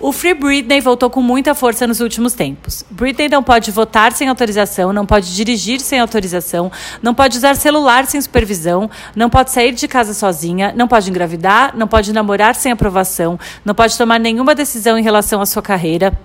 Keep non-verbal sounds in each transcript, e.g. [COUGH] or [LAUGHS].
O Free Britney voltou com muita força nos últimos tempos. Britney não pode votar sem autorização, não pode dirigir sem autorização, não pode usar celular sem supervisão, não pode sair de casa sozinha, não pode engravidar, não pode namorar sem aprovação, não pode tomar nenhuma decisão em relação à sua carreira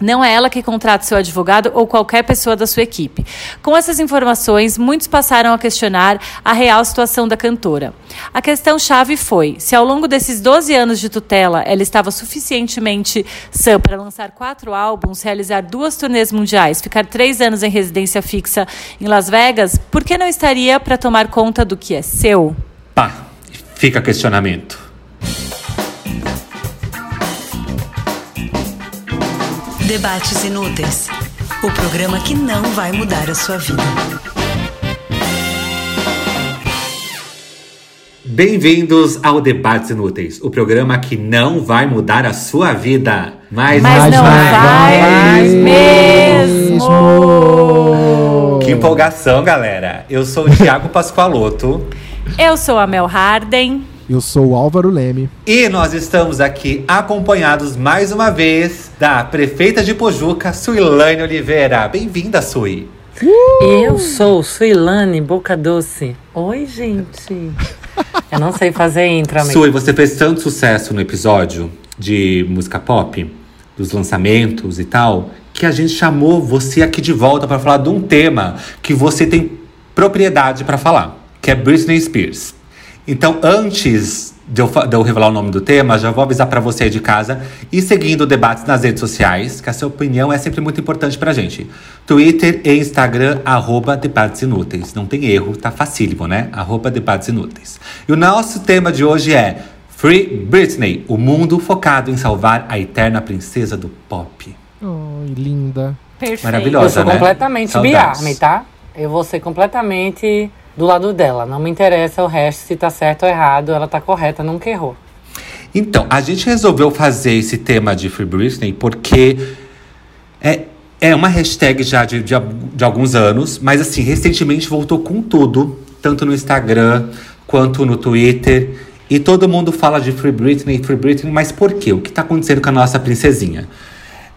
não é ela que contrata seu advogado ou qualquer pessoa da sua equipe. Com essas informações, muitos passaram a questionar a real situação da cantora. A questão-chave foi se ao longo desses 12 anos de tutela ela estava suficientemente sã para lançar quatro álbuns, realizar duas turnês mundiais, ficar três anos em residência fixa em Las Vegas, por que não estaria para tomar conta do que é seu? Pá, fica questionamento. Debates Inúteis o programa que não vai mudar a sua vida. Bem-vindos ao Debates Inúteis, o programa que não vai mudar a sua vida. Mas, Mas não vai, vai mesmo! Que empolgação, galera! Eu sou o Thiago Pascoaloto. Eu sou a Mel Harden. Eu sou o Álvaro Leme. E nós estamos aqui acompanhados mais uma vez da prefeita de Pojuca, Suilane Oliveira. Bem-vinda, Sui. Uh! Eu sou Suilane Boca Doce. Oi, gente. [LAUGHS] Eu não sei fazer intro, amigo. Sui, você fez tanto sucesso no episódio de música pop, dos lançamentos e tal, que a gente chamou você aqui de volta para falar de um tema que você tem propriedade para falar, que é Britney Spears. Então, antes de eu, de eu, revelar o nome do tema, já vou avisar para você aí de casa e seguindo debates nas redes sociais, que a sua opinião é sempre muito importante pra gente. Twitter e Instagram, arroba debates inúteis. Não tem erro, tá facílimo, né? Arroba debates inúteis. E o nosso tema de hoje é Free Britney, o mundo focado em salvar a eterna princesa do pop. Oh, linda. Perfeito. Maravilhosa, Eu sou né? completamente Biarme, tá? Eu vou ser completamente do lado dela. Não me interessa o resto, se tá certo ou errado, ela tá correta, nunca errou. Então, a gente resolveu fazer esse tema de Free Britney porque é, é uma hashtag já de, de, de alguns anos, mas assim, recentemente voltou com tudo, tanto no Instagram quanto no Twitter. E todo mundo fala de Free Britney, Free Britney, mas por quê? O que está acontecendo com a nossa princesinha?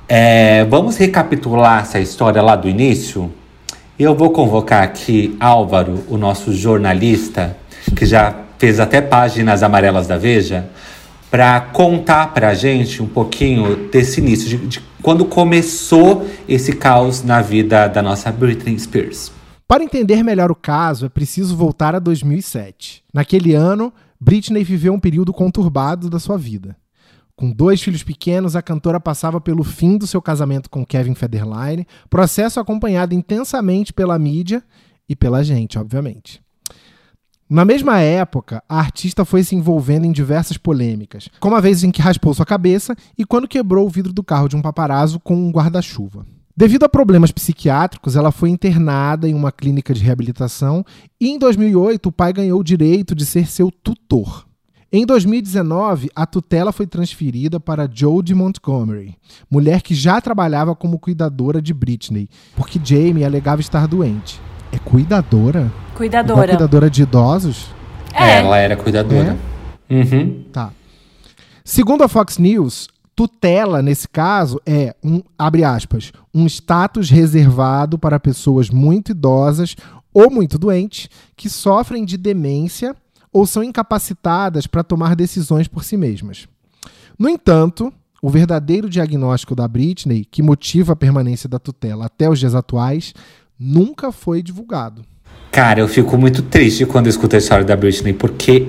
É, vamos recapitular essa história lá do início? Eu vou convocar aqui Álvaro, o nosso jornalista, que já fez até páginas amarelas da Veja, para contar para a gente um pouquinho desse início, de, de quando começou esse caos na vida da nossa Britney Spears. Para entender melhor o caso, é preciso voltar a 2007. Naquele ano, Britney viveu um período conturbado da sua vida. Com dois filhos pequenos, a cantora passava pelo fim do seu casamento com Kevin Federline, processo acompanhado intensamente pela mídia e pela gente, obviamente. Na mesma época, a artista foi se envolvendo em diversas polêmicas, como a vez em que raspou sua cabeça e quando quebrou o vidro do carro de um paparazzo com um guarda-chuva. Devido a problemas psiquiátricos, ela foi internada em uma clínica de reabilitação e em 2008 o pai ganhou o direito de ser seu tutor. Em 2019, a tutela foi transferida para Jodie Montgomery, mulher que já trabalhava como cuidadora de Britney, porque Jamie alegava estar doente. É cuidadora? Cuidadora. Igual cuidadora de idosos? É. Ela era cuidadora. É? Uhum. Tá. Segundo a Fox News, tutela, nesse caso, é um, abre aspas, um status reservado para pessoas muito idosas ou muito doentes que sofrem de demência ou são incapacitadas para tomar decisões por si mesmas. No entanto, o verdadeiro diagnóstico da Britney, que motiva a permanência da tutela até os dias atuais, nunca foi divulgado. Cara, eu fico muito triste quando escuto a história da Britney, porque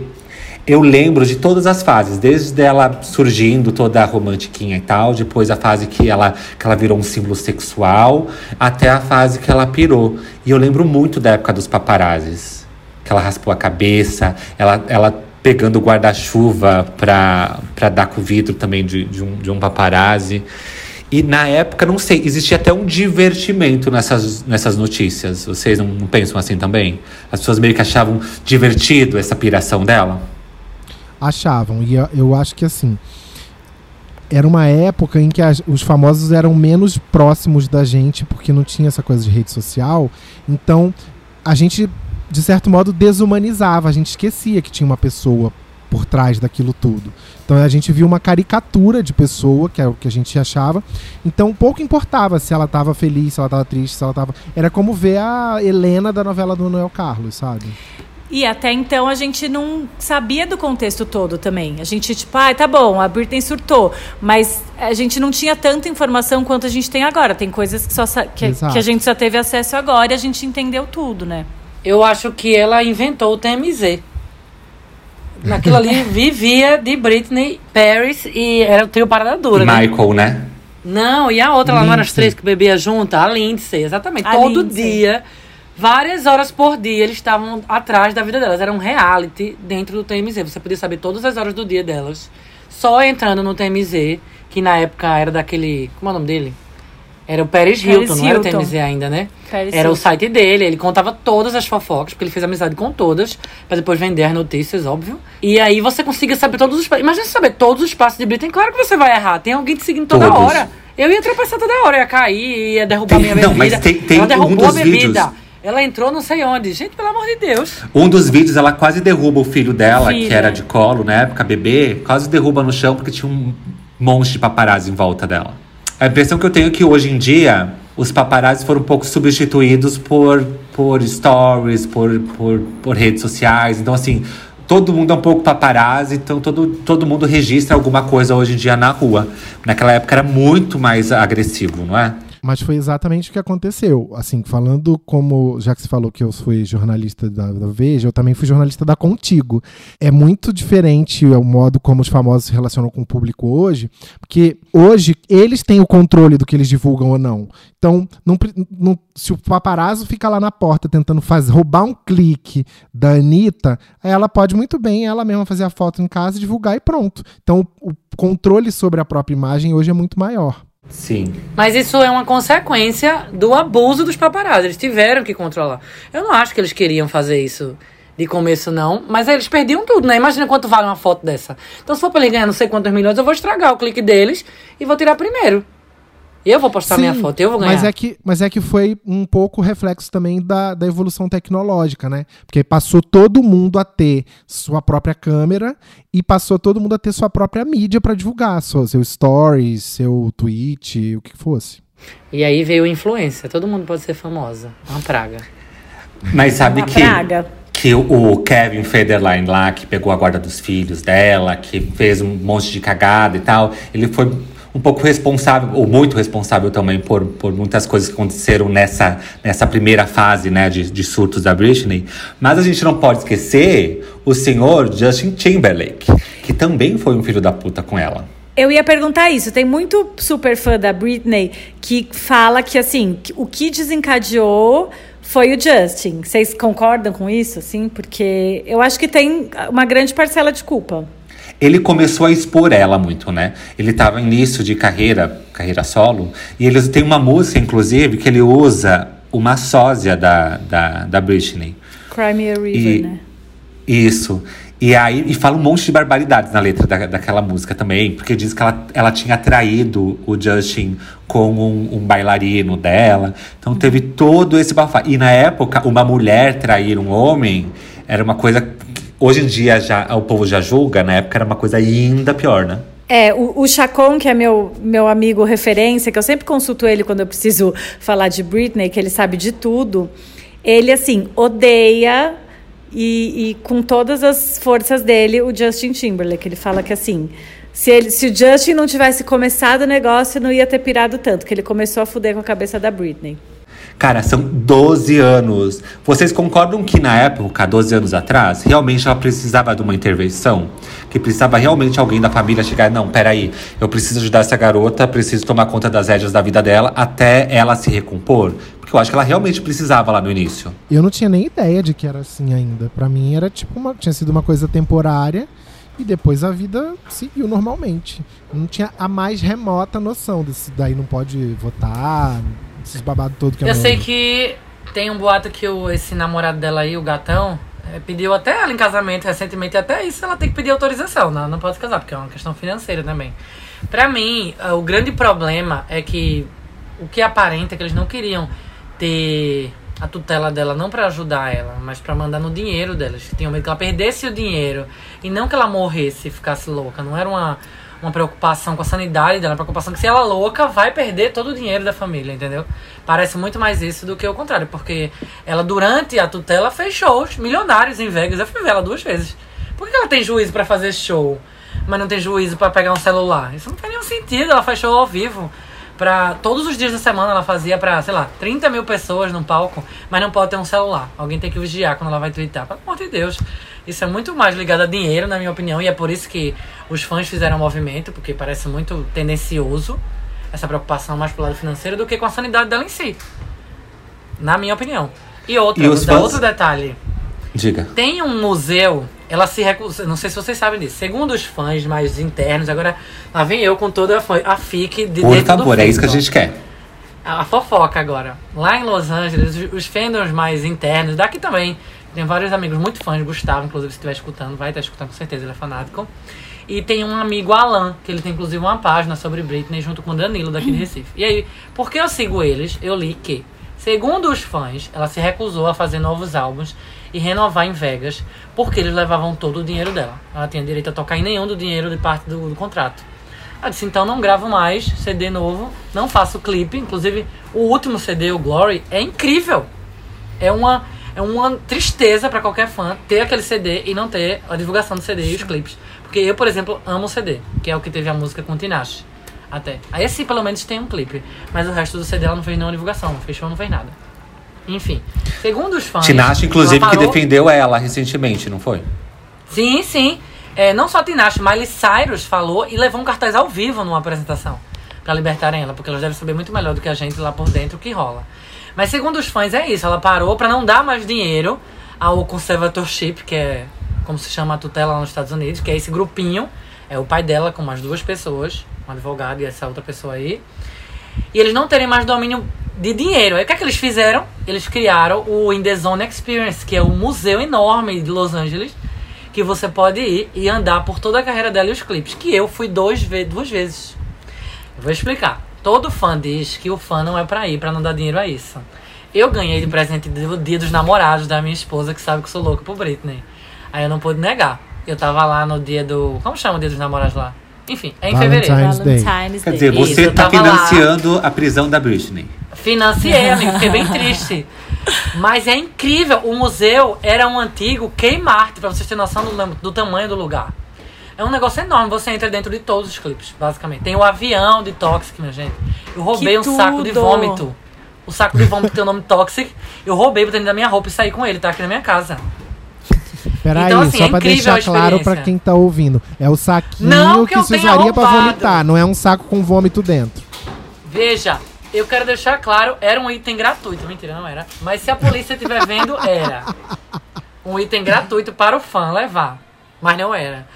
eu lembro de todas as fases, desde ela surgindo toda romantiquinha e tal, depois a fase que ela, que ela virou um símbolo sexual, até a fase que ela pirou. E eu lembro muito da época dos paparazzis que ela raspou a cabeça, ela, ela pegando o guarda-chuva para dar com o vidro também de, de, um, de um paparazzi. E na época, não sei, existia até um divertimento nessas, nessas notícias. Vocês não, não pensam assim também? As pessoas meio que achavam divertido essa piração dela? Achavam, e eu, eu acho que assim. Era uma época em que as, os famosos eram menos próximos da gente, porque não tinha essa coisa de rede social. Então, a gente de certo modo, desumanizava. A gente esquecia que tinha uma pessoa por trás daquilo tudo. Então a gente viu uma caricatura de pessoa, que é o que a gente achava. Então pouco importava se ela estava feliz, se ela estava triste, se ela estava. Era como ver a Helena da novela do Noel Carlos, sabe? E até então a gente não sabia do contexto todo também. A gente, tipo, ah, tá bom, a Britney surtou. Mas a gente não tinha tanta informação quanto a gente tem agora. Tem coisas que, só, que, que a gente só teve acesso agora e a gente entendeu tudo, né? Eu acho que ela inventou o TMZ. Naquilo ali [LAUGHS] vivia de Britney, Paris e era o trio Parada Dura. Né? Michael, né? Não, e a outra lá não era as três que bebia junto? A Lindsay, exatamente. A Todo Lindsay. dia Várias horas por dia eles estavam atrás da vida delas. Era um reality dentro do TMZ. Você podia saber todas as horas do dia delas. Só entrando no TMZ, que na época era daquele. Como é o nome dele? Era o Paris Hilton, Paris não Hilton. era o TMZ ainda, né? Paris era Hilton. o site dele, ele contava todas as fofocas, porque ele fez amizade com todas, para depois vender as notícias, óbvio. E aí você conseguia saber todos os Imagina saber todos os passos de Britney. Claro que você vai errar, tem alguém te seguindo toda todos. hora. Eu ia tropeçar toda hora, ia cair, ia derrubar tem, minha bebida. Não, mas tem, tem Ela derrubou um a bebida. Vídeos ela entrou não sei onde. Gente, pelo amor de Deus. Um dos vídeos, ela quase derruba o filho dela, Filha. que era de colo na época, bebê. Quase derruba no chão porque tinha um monte de paparazzi em volta dela. A impressão que eu tenho é que hoje em dia, os paparazzi foram um pouco substituídos por, por stories, por, por, por redes sociais. Então, assim, todo mundo é um pouco paparazzi, então todo, todo mundo registra alguma coisa hoje em dia na rua. Naquela época era muito mais agressivo, não é? Mas foi exatamente o que aconteceu. Assim, falando como, já que você falou que eu fui jornalista da, da, Veja, eu também fui jornalista da Contigo. É muito diferente o modo como os famosos se relacionam com o público hoje, porque hoje eles têm o controle do que eles divulgam ou não. Então, não, não, se o paparazzo fica lá na porta tentando roubar um clique da Anitta, ela pode muito bem ela mesma fazer a foto em casa, divulgar e pronto. Então, o controle sobre a própria imagem hoje é muito maior. Sim. Mas isso é uma consequência do abuso dos paparazzi. Eles tiveram que controlar. Eu não acho que eles queriam fazer isso de começo, não. Mas eles perdiam tudo, né? Imagina quanto vale uma foto dessa. Então, se for pra eles ganhar não sei quantos milhões, eu vou estragar o clique deles e vou tirar primeiro. Eu vou postar Sim, minha foto, eu vou ganhar. Mas é, que, mas é que foi um pouco reflexo também da, da evolução tecnológica, né? Porque passou todo mundo a ter sua própria câmera e passou todo mundo a ter sua própria mídia para divulgar, seu, seu stories, seu tweet, o que fosse. E aí veio influência, todo mundo pode ser famosa. Uma praga. Mas sabe uma que. Praga que o Kevin Federline lá, que pegou a guarda dos filhos dela, que fez um monte de cagada e tal, ele foi um pouco responsável, ou muito responsável também, por, por muitas coisas que aconteceram nessa, nessa primeira fase né, de, de surtos da Britney. Mas a gente não pode esquecer o senhor Justin Timberlake, que também foi um filho da puta com ela. Eu ia perguntar isso. Tem muito super fã da Britney que fala que, assim, o que desencadeou foi o Justin. Vocês concordam com isso, assim? Porque eu acho que tem uma grande parcela de culpa ele começou a expor ela muito, né? Ele estava início de carreira, carreira solo, e ele tem uma música, inclusive, que ele usa uma sósia da, da, da Britney. Crimea River, e, né? Isso. E aí e fala um monte de barbaridades na letra da, daquela música também, porque diz que ela, ela tinha traído o Justin com um, um bailarino dela. Então teve todo esse bafá. E na época, uma mulher trair um homem era uma coisa Hoje em dia já o povo já julga, na época era uma coisa ainda pior, né? É, o, o Chacon, que é meu, meu amigo referência, que eu sempre consulto ele quando eu preciso [LAUGHS] falar de Britney, que ele sabe de tudo, ele, assim, odeia e, e com todas as forças dele o Justin Timberlake. Ele fala que, assim, se, ele, se o Justin não tivesse começado o negócio, não ia ter pirado tanto, que ele começou a fuder com a cabeça da Britney. Cara, são 12 anos. Vocês concordam que na época, 12 anos atrás, realmente ela precisava de uma intervenção? Que precisava realmente alguém da família chegar, não, peraí, eu preciso ajudar essa garota, preciso tomar conta das rédeas da vida dela até ela se recompor? Porque eu acho que ela realmente precisava lá no início. Eu não tinha nem ideia de que era assim ainda. Para mim era tipo uma, tinha sido uma coisa temporária e depois a vida seguiu normalmente. Não tinha a mais remota noção desse daí não pode votar, esses babados todos que Eu sei que tem um boato que o, esse namorado dela aí, o gatão, é, pediu até ela em casamento recentemente, até isso ela tem que pedir autorização, não, não pode casar, porque é uma questão financeira também. Pra mim, uh, o grande problema é que o que aparenta é que eles não queriam ter a tutela dela não para ajudar ela, mas para mandar no dinheiro delas. Tinham medo que ela perdesse o dinheiro e não que ela morresse e ficasse louca. Não era uma, uma preocupação com a sanidade dela, uma preocupação que se ela é louca vai perder todo o dinheiro da família, entendeu? Parece muito mais isso do que o contrário, porque ela durante a tutela fez shows milionários em Vegas. Eu fui ver ela duas vezes. Por que ela tem juízo para fazer show, mas não tem juízo para pegar um celular? Isso não faz nenhum sentido. Ela faz show ao vivo para todos os dias da semana ela fazia para, sei lá, 30 mil pessoas no palco, mas não pode ter um celular. Alguém tem que vigiar quando ela vai twittar. Pelo amor de Deus. Isso é muito mais ligado a dinheiro, na minha opinião, e é por isso que os fãs fizeram o movimento, porque parece muito tendencioso essa preocupação mais pro lado financeiro do que com a sanidade dela em si. Na minha opinião. E outra, E fãs- outro detalhe. Diga. Tem um museu, ela se recusa, não sei se vocês sabem disso. Segundo os fãs mais internos, agora lá vem eu com toda a, fã- a FIC de Por favor, é isso que a gente quer. A fofoca agora. Lá em Los Angeles, os- os fandoms mais internos, daqui também. Tem vários amigos muito fãs, Gustavo, inclusive, se estiver escutando, vai estar escutando com certeza, ele é fanático. E tem um amigo Alan, que ele tem inclusive uma página sobre Britney junto com o Danilo daqui de [LAUGHS] Recife. E aí, porque eu sigo eles, eu li que, segundo os fãs, ela se recusou a fazer novos álbuns e renovar em Vegas, porque eles levavam todo o dinheiro dela. Ela tinha direito a tocar em nenhum do dinheiro de parte do, do contrato. Ela disse, então não gravo mais CD novo, não faço clipe. Inclusive, o último CD, o Glory, é incrível. É uma, é uma tristeza pra qualquer fã ter aquele CD e não ter a divulgação do CD e os clipes. Porque eu, por exemplo, amo o CD, que é o que teve a música com Tinashe. Até. Aí esse pelo menos tem um clipe. Mas o resto do CD ela não fez nenhuma divulgação, não fechou, não fez nada. Enfim. Segundo os fãs. Tinashe, inclusive, ela que parou- defendeu ela recentemente, não foi? Sim, sim. É, não só Tinashe, Miley Cyrus falou e levou um cartaz ao vivo numa apresentação pra libertarem ela, porque elas devem saber muito melhor do que a gente lá por dentro o que rola. Mas segundo os fãs é isso, ela parou pra não dar mais dinheiro ao conservatorship, que é como se chama a tutela lá nos Estados Unidos, que é esse grupinho, é o pai dela com mais duas pessoas, um advogado e essa outra pessoa aí. E eles não terem mais domínio de dinheiro. Aí o que é que eles fizeram? Eles criaram o In The Zone Experience, que é um museu enorme de Los Angeles, que você pode ir e andar por toda a carreira dela e os clipes. Que eu fui dois duas vezes. Eu vou explicar. Todo fã diz que o fã não é pra ir, pra não dar dinheiro a isso. Eu ganhei de presente do dia dos namorados da minha esposa, que sabe que eu sou louco por Britney. Aí eu não pude negar. Eu tava lá no dia do. Como chama o dia dos namorados lá? Enfim, é em Valentine's fevereiro. Day. Valentine's Quer dizer, Isso, você eu tá tava lá. financiando a prisão da Britney. Financiei, [LAUGHS] amigo, fiquei bem triste. Mas é incrível, o museu era um antigo Kmart, pra vocês terem noção do, do tamanho do lugar. É um negócio enorme, você entra dentro de todos os clipes, basicamente. Tem o avião de Toxic, minha gente. Eu roubei Que um saco de tudo! vômito. O saco de vômito tem o nome Toxic. Eu roubei pra dentro da minha roupa e saí com ele, tá aqui na minha casa. Peraí, Então, assim, só é pra deixar claro pra quem tá ouvindo. É o saquinho Não que que, se usaria pra vomitar, não é um saco com vômito dentro. Veja, eu quero deixar claro, era um item gratuito. Mentira, não era. Mas se a polícia estiver vendo, era. Um item gratuito para o fã levar. Mas não era.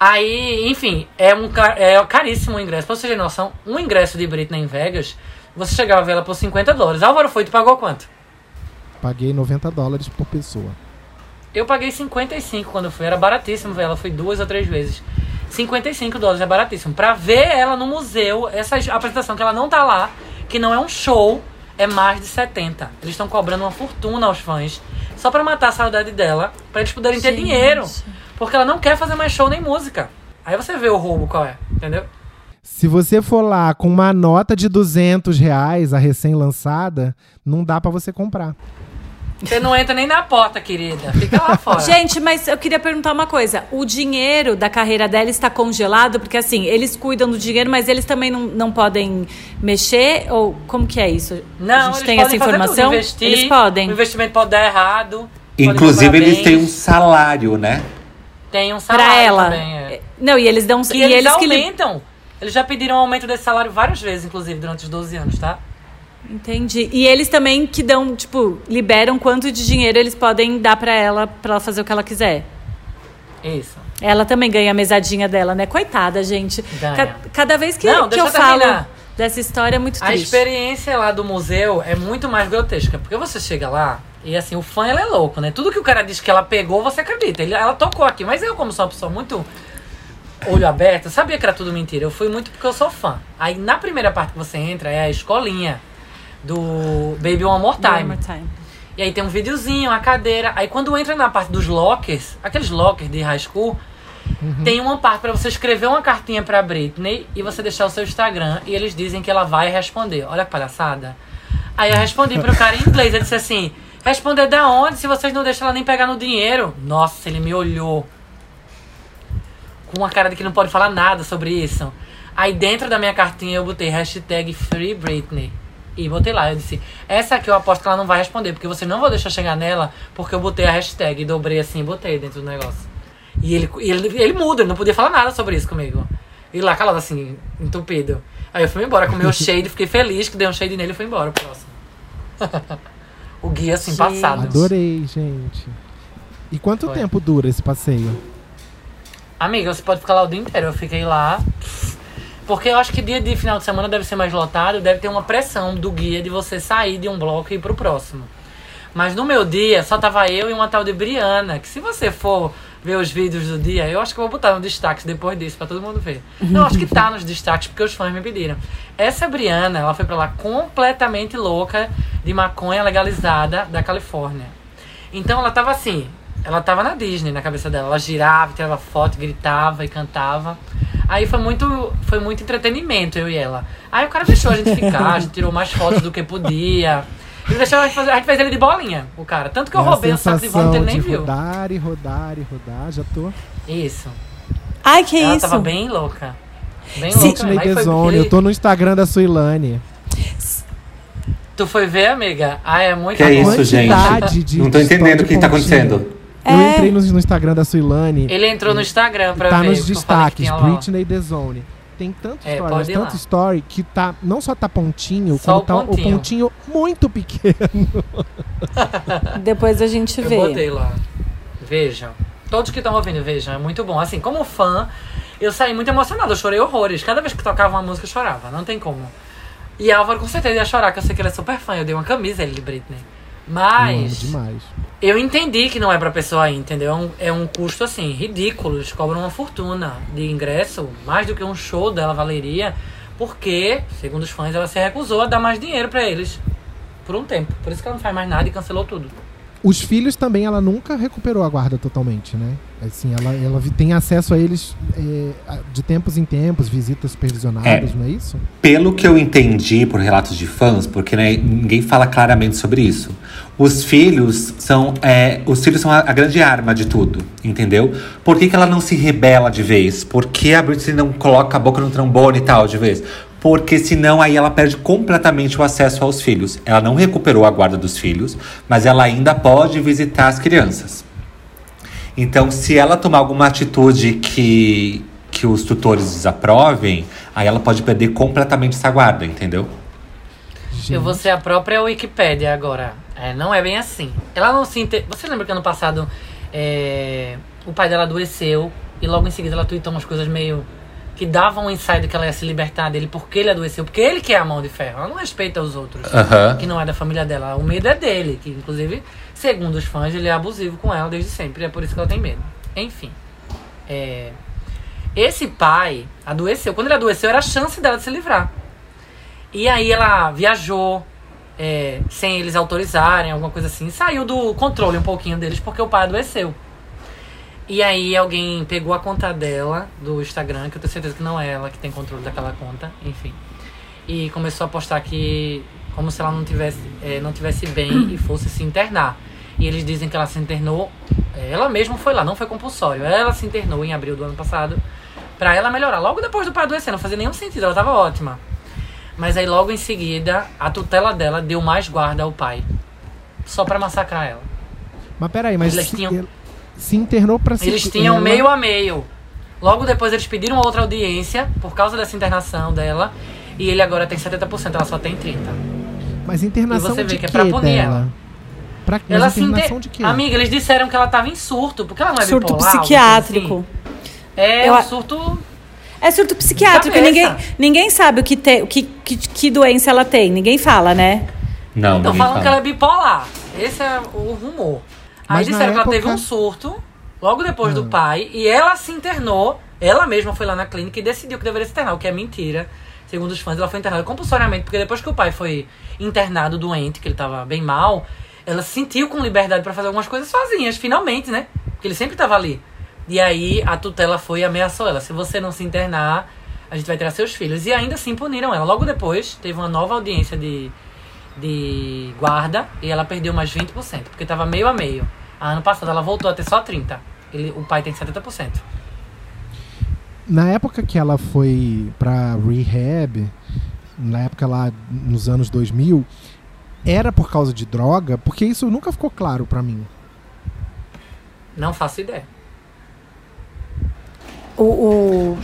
Aí, enfim, é, um, é caríssimo o ingresso. Pra você ter noção, um ingresso de Britney em Vegas, você chegava a ver ela por 50 dólares. Álvaro foi, tu pagou quanto? Paguei 90 dólares por pessoa. Eu paguei 55 quando eu fui. Era baratíssimo ver ela. Fui duas ou três vezes. 55 dólares é baratíssimo. Pra ver ela no museu, essa apresentação que ela não tá lá, que não é um show, é mais de 70. Eles estão cobrando uma fortuna aos fãs. Só pra matar a saudade dela, pra eles poderem ter Gente. dinheiro. Porque ela não quer fazer mais show nem música. Aí você vê o roubo qual é, entendeu? Se você for lá com uma nota de 200 reais, a recém-lançada, não dá pra você comprar. Você não entra nem na porta, querida. Fica lá fora. [LAUGHS] Gente, mas eu queria perguntar uma coisa. O dinheiro da carreira dela está congelado? Porque assim, eles cuidam do dinheiro, mas eles também não, não podem mexer? Ou como que é isso? Não, a gente eles tem podem essa fazer informação? Tudo, investir, eles podem. O investimento pode dar errado. Inclusive, eles têm um salário, né? Tem um salário Pra ela. também, é. Não, e eles dão. E, e eles, eles que aumentam. Eles já pediram um aumento desse salário várias vezes, inclusive, durante os 12 anos, tá? Entendi. E eles também que dão, tipo, liberam quanto de dinheiro eles podem dar pra ela, pra ela fazer o que ela quiser. Isso. Ela também ganha a mesadinha dela, né? Coitada, gente. Ca- cada vez que, Não, que eu eu falo dessa história é muito A triste. experiência lá do museu é muito mais grotesca. Porque você chega lá e, assim, o fã, ela é louco, né? Tudo que o cara diz que ela pegou, você acredita. Ele- ela tocou aqui. Mas eu, como sou uma pessoa muito olho aberto, sabia que era tudo mentira. Eu fui muito porque eu sou fã. Aí, na primeira parte que você entra, é a escolinha do Baby One More One Time. more time. E aí tem um videozinho, a cadeira. Aí quando entra na parte dos lockers, aqueles lockers de high school, uhum. tem uma parte para você escrever uma cartinha pra Britney e você deixar o seu Instagram e eles dizem que ela vai responder. Olha que palhaçada. Aí eu respondi pro cara em inglês, ele disse assim: responder da onde se vocês não deixam ela nem pegar no dinheiro? Nossa, ele me olhou com uma cara de que não pode falar nada sobre isso. Aí dentro da minha cartinha eu botei hashtag Free Britney. E botei lá, eu disse, essa aqui eu aposto que ela não vai responder, porque você não vai deixar chegar nela, porque eu botei a hashtag, dobrei assim e botei dentro do negócio. E ele, ele, ele muda, ele não podia falar nada sobre isso comigo. E lá calado assim, entupido. Aí eu fui embora com o meu [LAUGHS] shade, fiquei feliz que dei um shade nele e fui embora próximo. [LAUGHS] o guia assim, gente. passado. Adorei, gente. E quanto Foi. tempo dura esse passeio? Amiga, você pode ficar lá o dia inteiro. Eu fiquei lá. Porque eu acho que dia de final de semana deve ser mais lotado, deve ter uma pressão do guia de você sair de um bloco e ir pro próximo. Mas no meu dia, só tava eu e uma tal de Briana, que se você for ver os vídeos do dia, eu acho que vou botar no destaque depois disso, para todo mundo ver. Eu acho que tá nos destaques, porque os fãs me pediram. Essa Briana, ela foi pra lá completamente louca de maconha legalizada da Califórnia. Então ela tava assim, ela tava na Disney na cabeça dela. Ela girava, tirava foto, gritava e cantava. Aí foi muito, foi muito entretenimento, eu e ela. Aí o cara deixou a gente ficar, a gente tirou mais fotos do que podia. Ele deixou a gente fazer, a gente fez ele de bolinha, o cara. Tanto que eu é roubei o saco de volta e ele nem viu. Rodar e rodar e rodar, já tô. Isso. Ai, que ela isso? Ela tava bem louca. Bem Sim. louca. Aí foi, ele... Eu tô no Instagram da Suilane. Tu foi ver, amiga? Ah, é muito Que é isso, gente? De, Não tô entendendo o que tá acontecendo. É. Eu entrei no, no, Instagram da Suilane. Ele entrou no Instagram pra tá ver. Tá nos destaques, Britney The Zone. Tem tanto é, story, tanto story que tá. Não só tá pontinho, só como o tá pontinho. o pontinho muito pequeno. [LAUGHS] Depois a gente vê. Eu botei lá. Vejam. Todos que estão ouvindo, vejam. É muito bom. Assim, como fã, eu saí muito emocionado. Eu chorei horrores. Cada vez que tocava uma música, eu chorava. Não tem como. E Álvaro com certeza ia chorar, que eu sei que ele é super fã. Eu dei uma camisa a ele de Britney. Mas. demais. Eu entendi que não é pra pessoa ir, entendeu? É um, é um custo, assim, ridículo. Eles cobram uma fortuna de ingresso, mais do que um show dela valeria, porque, segundo os fãs, ela se recusou a dar mais dinheiro para eles por um tempo. Por isso que ela não faz mais nada e cancelou tudo. Os filhos também, ela nunca recuperou a guarda totalmente, né? Assim, ela, ela tem acesso a eles é, de tempos em tempos, visitas supervisionadas, é, não é isso? Pelo que eu entendi por relatos de fãs, porque né, ninguém fala claramente sobre isso. Os filhos são é, os filhos são a, a, grande arma de tudo, entendeu? Por que, que ela não se rebela de vez? Por que a Britney não coloca a boca no trombone e tal de vez? Porque senão aí ela perde completamente o acesso aos filhos. Ela não recuperou a guarda dos filhos, mas ela ainda pode visitar as crianças. Então, se ela tomar alguma atitude que, que os tutores desaprovem, aí ela pode perder completamente essa guarda, entendeu? Gente. Eu vou ser a própria Wikipédia agora. É, não é bem assim. Ela não se. Inter... Você lembra que ano passado é... o pai dela adoeceu e logo em seguida ela tweetou umas coisas meio que davam um insight que ela ia se libertar dele porque ele adoeceu, porque ele que é a mão de ferro. Ela não respeita os outros, que não é da família dela. O medo é dele, que inclusive, segundo os fãs, ele é abusivo com ela desde sempre. É por isso que ela tem medo. Enfim. É... Esse pai adoeceu. Quando ele adoeceu, era a chance dela de se livrar. E aí ela viajou, é, sem eles autorizarem, alguma coisa assim. Saiu do controle um pouquinho deles porque o pai adoeceu. E aí alguém pegou a conta dela do Instagram, que eu tenho certeza que não é ela que tem controle daquela conta, enfim. E começou a postar que como se ela não tivesse, é, não tivesse bem e fosse se internar. E eles dizem que ela se internou, ela mesma foi lá, não foi compulsório. Ela se internou em abril do ano passado pra ela melhorar. Logo depois do pai adoecer, não fazia nenhum sentido, ela tava ótima. Mas aí logo em seguida, a tutela dela deu mais guarda ao pai. Só pra massacrar ela. Mas peraí, mas eles tinham se internou para Eles tinham ela... meio a meio. Logo depois eles pediram outra audiência por causa dessa internação dela. E ele agora tem 70%, ela só tem 30%. Mas internação e você vê de que é pra punir dela? ela. Pra que? Ela se inter... de quê? Amiga, eles disseram que ela tava em surto, porque ela não é surto bipolar. Surto psiquiátrico. Assim. É, Eu... um surto... É surto psiquiátrico. Ninguém, ninguém sabe o que, te, o que, que, que doença ela tem. Ninguém fala, né? Não, Estão falando fala. que ela é bipolar. Esse é o rumor. Aí disseram que ela teve um surto logo depois do ah. pai e ela se internou. Ela mesma foi lá na clínica e decidiu que deveria se internar, o que é mentira. Segundo os fãs, ela foi internada compulsoriamente, porque depois que o pai foi internado doente, que ele tava bem mal, ela se sentiu com liberdade para fazer algumas coisas sozinhas, finalmente, né? Porque ele sempre tava ali. E aí a tutela foi e ameaçou ela. Se você não se internar, a gente vai tirar seus filhos. E ainda assim puniram ela. Logo depois, teve uma nova audiência de, de guarda e ela perdeu mais 20%, porque tava meio a meio. A ano passado ela voltou a ter só 30%. Ele, o pai tem 70%. Na época que ela foi pra rehab, na época lá nos anos 2000, era por causa de droga? Porque isso nunca ficou claro pra mim. Não faço ideia. O, o...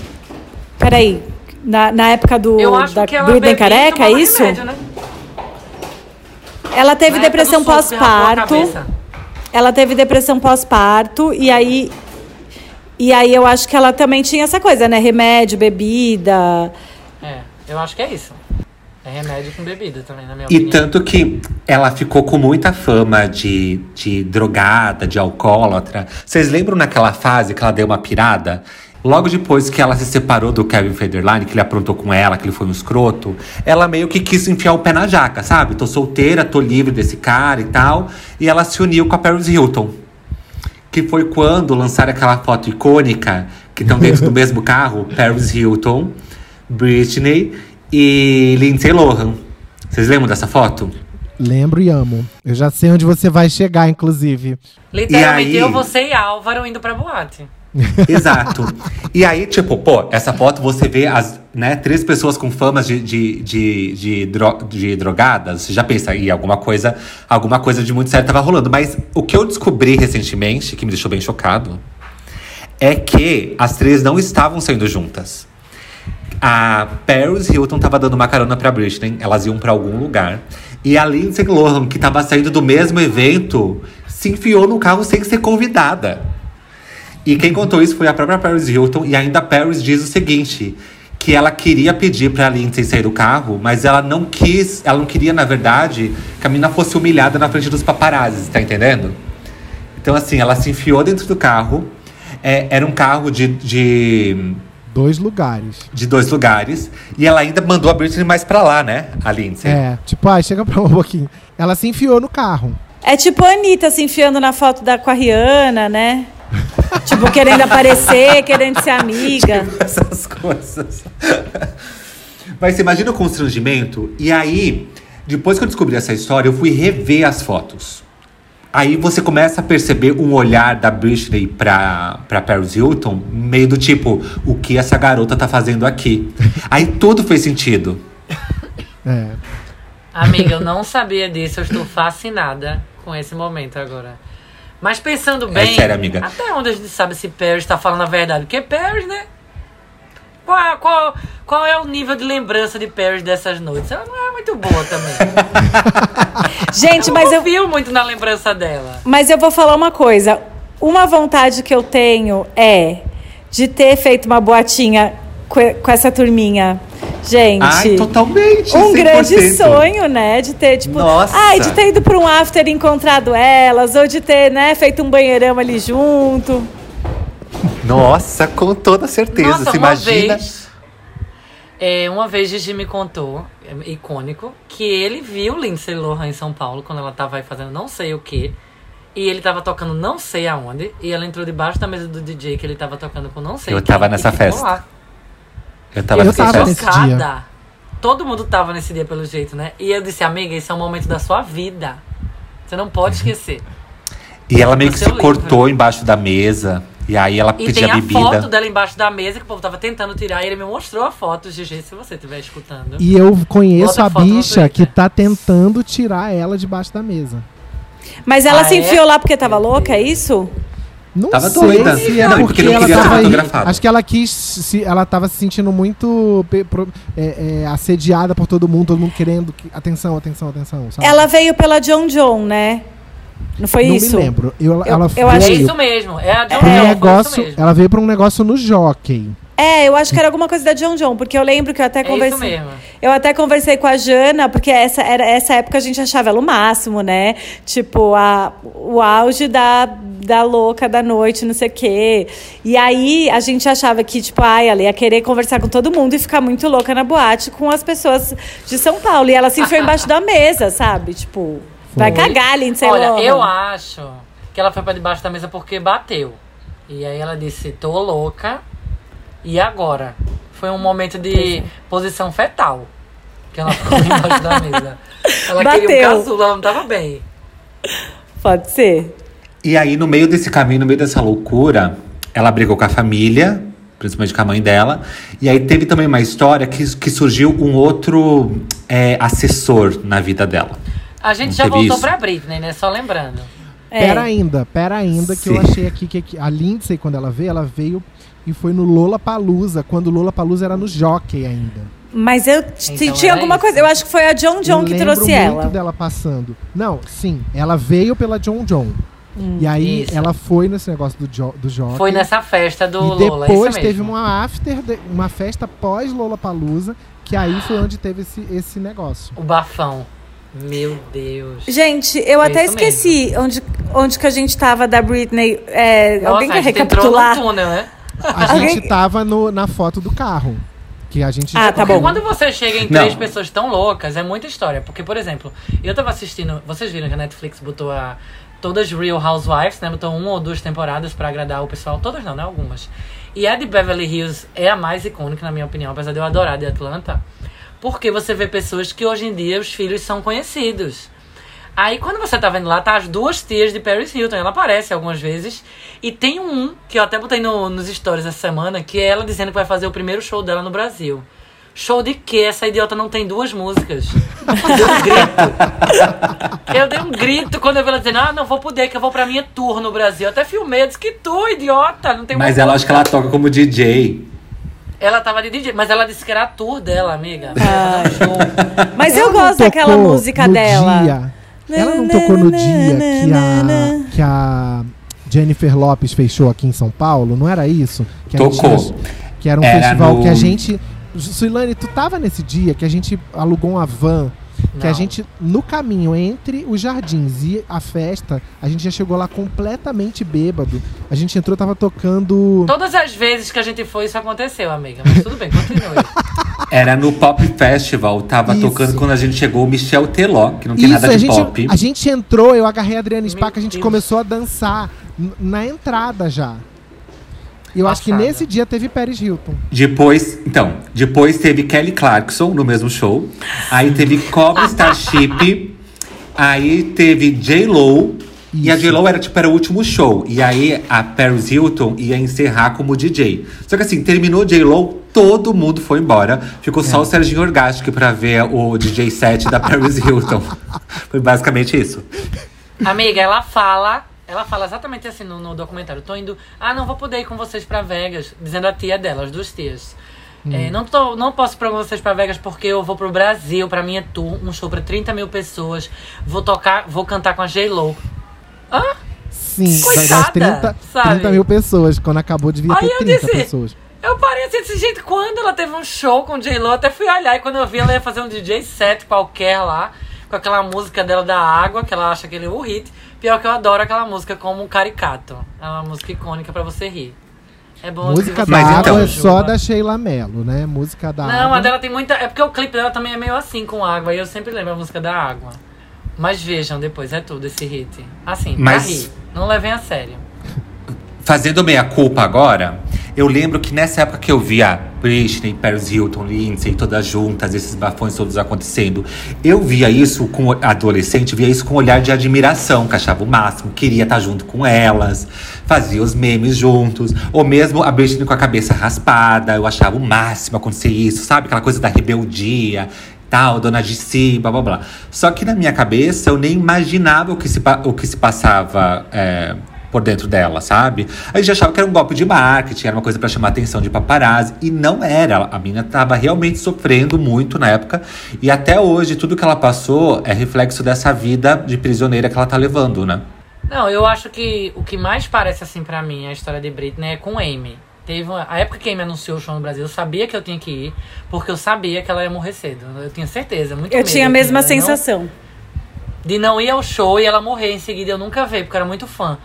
Peraí. Na, na época do Eu acho da que ela Careca, é isso? remédio, né? Ela teve Na depressão pós-parto. Ela teve depressão pós-parto e aí e aí eu acho que ela também tinha essa coisa, né? Remédio, bebida. É, eu acho que é isso. É remédio com bebida também, na minha E opinião. tanto que ela ficou com muita fama de, de drogada, de alcoólatra. Vocês lembram naquela fase que ela deu uma pirada? Logo depois que ela se separou do Kevin Federline, que ele aprontou com ela, que ele foi um escroto, ela meio que quis enfiar o pé na jaca, sabe? Tô solteira, tô livre desse cara e tal. E ela se uniu com a Paris Hilton. Que foi quando lançaram aquela foto icônica, que estão dentro do [LAUGHS] mesmo carro, Paris Hilton, Britney e Lindsay Lohan. Vocês lembram dessa foto? Lembro e amo. Eu já sei onde você vai chegar, inclusive. Literalmente, E aí- eu, você e Álvaro indo pra boate. [LAUGHS] Exato. E aí, tipo, pô, essa foto você vê as, né, três pessoas com famas de, de, de, de, dro- de drogadas. Você já pensa, e alguma coisa, alguma coisa de muito sério tava rolando. Mas o que eu descobri recentemente, que me deixou bem chocado, é que as três não estavam saindo juntas. A Paris Hilton tava dando uma carona pra Britney, elas iam pra algum lugar. E a Lindsay Lohan, que tava saindo do mesmo evento, se enfiou no carro sem ser convidada. E quem contou isso foi a própria Paris Hilton. E ainda a Paris diz o seguinte: que ela queria pedir pra Lindsay sair do carro, mas ela não quis, ela não queria, na verdade, que a menina fosse humilhada na frente dos paparazzis, tá entendendo? Então, assim, ela se enfiou dentro do carro. É, era um carro de, de, Dois lugares. de dois lugares. E ela ainda mandou a Britney mais pra lá, né? A Lindsay. É, tipo, ai, chega pra [LAUGHS] um pouquinho. Ela se enfiou no carro. É tipo a Anitta se enfiando na foto da com a Rihanna, né? Tipo, querendo aparecer, querendo ser amiga. [LAUGHS] essas coisas. Mas você imagina o constrangimento? E aí, depois que eu descobri essa história, eu fui rever as fotos. Aí você começa a perceber um olhar da Britney pra, pra Paris Hilton, meio do tipo, o que essa garota tá fazendo aqui? Aí tudo fez sentido. É. Amiga, eu não sabia disso. Eu estou fascinada com esse momento agora. Mas pensando bem. sério, amiga. Até onde a gente sabe se Paris está falando a verdade? Porque Paris, né? Qual, é- qual, qual é o nível de lembrança de Paris dessas noites? Ela não é muito boa também. [LAUGHS] Gente, eu mas eu, confio muito na lembrança dela. mas eu vou falar uma coisa. Uma vontade que eu tenho é de ter feito uma boatinha com essa turminha. Gente. Ai, totalmente. Um 100%. grande sonho, né? De ter, tipo. Nossa. Ai, de ter ido pra um after e encontrado elas, ou de ter, né, feito um banheirão ali junto. Nossa, com toda certeza. Nossa, você uma imagina. vez. É, uma vez Gigi me contou, é, icônico, que ele viu Lindsay Lohan em São Paulo quando ela tava aí fazendo não sei o que. E ele tava tocando não sei aonde. E ela entrou debaixo da mesa do DJ que ele tava tocando com não sei Eu quem, tava nessa festa. lá. Eu tava Eu tava nesse dia. Todo mundo tava nesse dia pelo jeito, né? E eu disse, amiga, esse é um momento da sua vida. Você não pode esquecer. E ela meio que se seu cortou embaixo da mesa. E aí ela E pedia tem a bebida. foto dela embaixo da mesa que o povo tava tentando tirar. E ele me mostrou a foto, GG, se você estiver escutando. E eu conheço Bota a a bicha que tá tentando tirar ela debaixo da mesa. Mas ela Ah, se é? enfiou lá porque tava louca, é isso? Não Tava sei doida. se é Não, e porque porque não ela tava fotografada. Acho que ela quis. Se, ela tava se sentindo muito é, é, assediada por todo mundo, todo mundo querendo. que- atenção, atenção, atenção. sabe? Ela veio pela John John, né? Não foi não isso? me lembro. Eu, ela eu veio acho- É isso mesmo. É a John pra um John, negócio. mesmo. Ela veio pra um negócio no jockey. É, eu acho que era alguma coisa da John John, porque eu lembro que eu até É isso conversei. mesmo. Eu até conversei com a Jana, porque essa, era, essa época a gente achava ela o máximo, né? Tipo, a, o auge da, da louca da noite, não sei o quê. E aí a gente achava que, tipo, ai, ela ia querer conversar com todo mundo e ficar muito louca na boate com as pessoas de São Paulo. E ela se enfiou embaixo da mesa, sabe? Tipo. Vai cagar, Lindsay Olha, Lohan. eu acho que ela foi pra debaixo da mesa porque bateu. E aí ela disse, tô louca. E agora? Foi um momento de é. posição fetal. Que ela ficou [LAUGHS] embaixo da mesa. Ela queria Bateu. um casulo, ela não tava bem. Pode ser. E aí, no meio desse caminho, no meio dessa loucura, ela brigou com a família, principalmente com a mãe dela. E aí teve também uma história que, que surgiu um outro é, assessor na vida dela. A gente Não já voltou isso? pra Britney, né? Só lembrando. É. Pera ainda, pera ainda, que eu Sim. achei aqui que que a Lindsay, quando ela veio, ela veio e foi no Lola Palusa, quando o Lola Palusa era no Jockey ainda. Mas eu Então senti alguma isso. coisa. Eu acho que foi a John John eu que lembro trouxe muito ela. dela passando. Não, sim, ela veio pela John John. e aí Isso. ela foi nesse negócio do, jo do Jockey. Foi nessa festa do E Lola, é isso depois mesmo. teve uma after, de- uma festa pós Lola Palusa, que aí foi onde teve esse, esse negócio. O bafão. Meu Deus. Gente, eu Foi até isso esqueci onde, onde que a gente tava da Britney. É, Nossa, alguém a quer gente entrou recapitular? no túnel, né? A gente tava no- na foto do carro. Que a gente Ah, tá Porque bom. quando você chega em Não. três pessoas tão loucas, é muita história. Porque, por exemplo, eu tava assistindo. Vocês viram que a Netflix botou a. Todas Real Housewives, né? Botou uma ou duas temporadas pra agradar o pessoal. Todas não, né? Algumas. E a de Beverly Hills é a mais icônica, na minha opinião, apesar de eu adorar a de Atlanta. Porque você vê pessoas que hoje em dia os filhos são conhecidos. Aí quando você tá vendo lá, tá as duas tias de Paris Hilton. Ela aparece algumas vezes. E tem um, que eu até botei no- nos stories essa semana, que é ela dizendo que vai fazer o primeiro show dela no Brasil. Show de quê? Essa idiota não tem duas músicas. Eu dei um grito. Eu dei um grito quando eu vi ela dizendo, ah, não vou poder, que eu vou pra minha tour no Brasil. Eu até filmei, eu disse que tu, idiota, não tem Mas ela acho que música." ela toca como DJ. Ela tava de DJ, mas ela disse que era a tour dela, amiga. Ah. Mas eu não gosto daquela música dela. dia- ela não tocou no dia que a, que a Jennifer Lopes fechou aqui em São Paulo? Não era isso? Que a gente Tocou. tinha- que era um Era festival no- que a gente. Suilane, tu tava nesse dia que a gente alugou uma van. Que a gente, no caminho entre os jardins e a festa, a gente já chegou lá completamente bêbado. A gente entrou, tava tocando. Todas as vezes que a gente foi, isso aconteceu, amiga. Mas tudo bem, continue. [LAUGHS] Era no Pop Festival, tava Isso. tocando quando a gente chegou o Michel Teló, que não tem Isso, nada a de gente, pop. a gente entrou, eu agarrei a Adriana Meu Spaca, a gente Deus. começou a dançar na entrada já. E eu acho que Passada. nesse dia teve Paris Hilton. Depois, então, depois teve Kelly Clarkson no mesmo show. Aí teve Cobra [LAUGHS] Starship. Aí teve J-Lo. E a. J-Lo era tipo era o último show. E aí a Paris Hilton ia encerrar como DJ. Só que assim, terminou J-Lo, todo mundo foi embora. Ficou É. só o Serginho Orgástico pra ver o DJ set da Paris [LAUGHS] Hilton. Foi basicamente isso. Amiga, ela fala, ela fala exatamente assim no, no documentário. Tô indo, ah, não vou poder ir com vocês pra Vegas, dizendo a tia dela, as duas tias. É, não, tô, não posso ir pra vocês pra Vegas porque eu vou pro Brasil, pra minha tour, um show pra 30 mil pessoas. Vou tocar, vou cantar com a J-Lo. Hã? Sim, Coitada, das 30, sabe? 30 mil pessoas. Quando acabou, devia Aí ter eu 30 disse, pessoas. Eu parei assim desse jeito quando ela teve um show com J-Lo, até fui olhar e quando eu vi ela ia fazer um DJ set qualquer lá, com aquela música dela da água, que ela acha que ele é o hit. Pior que eu adoro aquela música como um caricato. É uma música icônica pra você rir. É bom Música da Mas você então- água é só da Sheila Mello, né? Música da Não, água. a dela tem muita. É porque o clipe dela também é meio assim com água. E eu sempre lembro a música da água. Mas vejam depois, é tudo esse hit. Assim, pra Mas- rir. Não levem a sério. Fazendo meia culpa agora, eu lembro que nessa época que eu via Britney, Paris Hilton, Lindsay, todas juntas, esses bafões todos acontecendo, eu via isso com adolescente, via isso com um olhar de admiração, que achava o máximo, queria estar junto com elas, fazia os memes juntos, ou mesmo a Britney com a cabeça raspada, eu achava o máximo acontecer isso, sabe? Aquela coisa da rebeldia, tal, dona de si, blá blá blá. Só que na minha cabeça eu nem imaginava o que se, o que se passava é, por dentro dela, sabe? A gente achava que era um golpe de marketing, era uma coisa pra chamar a atenção de paparazzi. E não era. A menina tava realmente sofrendo muito na época. E até hoje, tudo que ela passou é reflexo dessa vida de prisioneira que ela tá levando, né? Não, eu acho que o que mais parece assim pra mim a história de Britney é com Amy. Teve uma, a época que Amy anunciou o show no Brasil, eu sabia que eu tinha que ir, porque eu sabia que ela ia morrer cedo. Eu tinha certeza, muito Eu medo tinha a mesma de não- sensação. de não ir ao show e ela morrer em seguida. Eu nunca vi, porque eu era muito fã.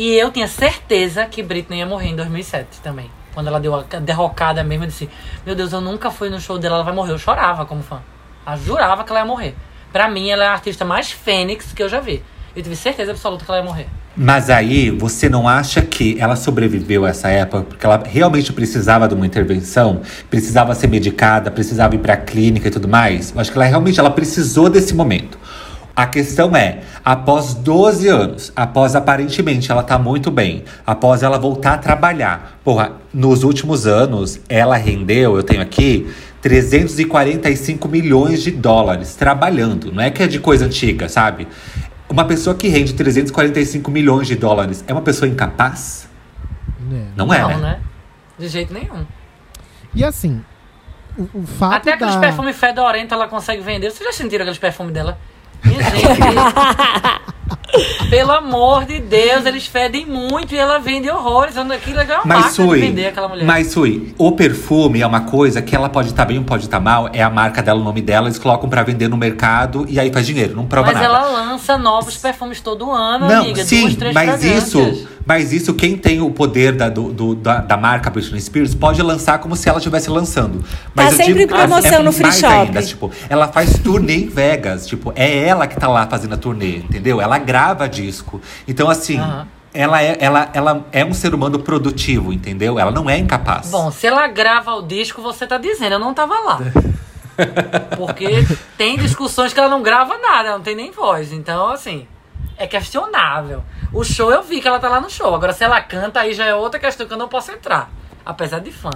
E eu tinha certeza que Britney ia morrer em 2007 também. Quando ela deu a derrocada mesmo, eu disse: Meu Deus, eu nunca fui no show dela, ela vai morrer. Eu chorava como fã. Eu jurava que ela ia morrer. Pra mim, ela é a artista mais fênix que eu já vi. Eu tive certeza absoluta que ela ia morrer. Mas aí, você não acha que ela sobreviveu a essa época porque ela realmente precisava de uma intervenção? Precisava ser medicada, precisava ir pra clínica e tudo mais? Eu acho que ela realmente ela precisou desse momento. A questão é, após 12 anos, após aparentemente ela tá muito bem, após ela voltar a trabalhar, porra, nos últimos anos ela rendeu, eu tenho aqui, 345 milhões de dólares trabalhando. Não é que é de coisa antiga, sabe? Uma pessoa que rende 345 milhões de dólares é uma pessoa incapaz? É. Não é, Não, né? né? De jeito nenhum. E assim, o, o fato Até aqueles da... perfumes fedorento ela consegue vender. Vocês já sentiram aqueles perfumes dela? Minha gente. [LAUGHS] pelo amor de Deus, eles fedem muito e ela vende horrores. Aquilo é uma Mas marca de Sui, vender aquela mulher. mas Sui, o perfume é uma coisa que ela pode estar bem ou pode estar mal, é a marca dela, o nome dela, eles colocam pra vender no mercado e aí faz dinheiro, não prova Mas nada. ela lança novos perfumes todo ano, Não, amiga. sim, duas, três mas isso. Mas isso quem tem o poder da, do, do- da, da marca Britney Spears pode lançar como se ela estivesse lançando. Mas Tá eu sempre digo, em promoção é no free shop. Ainda, tipo, ela faz turnê em Vegas, tipo, é ela que tá lá fazendo a turnê, entendeu? Ela grava disco. Então assim, Aham. ela é ela, ela é um ser humano produtivo, entendeu? Ela não é incapaz. Bom, se ela grava o disco, você tá dizendo, eu não tava lá. [LAUGHS] Porque tem discussões que ela não grava nada, ela não tem nem voz. Então, assim, é questionável. O show eu vi que ela tá lá no show. Agora, se ela canta, aí já é outra questão que eu não posso entrar. Apesar de fã.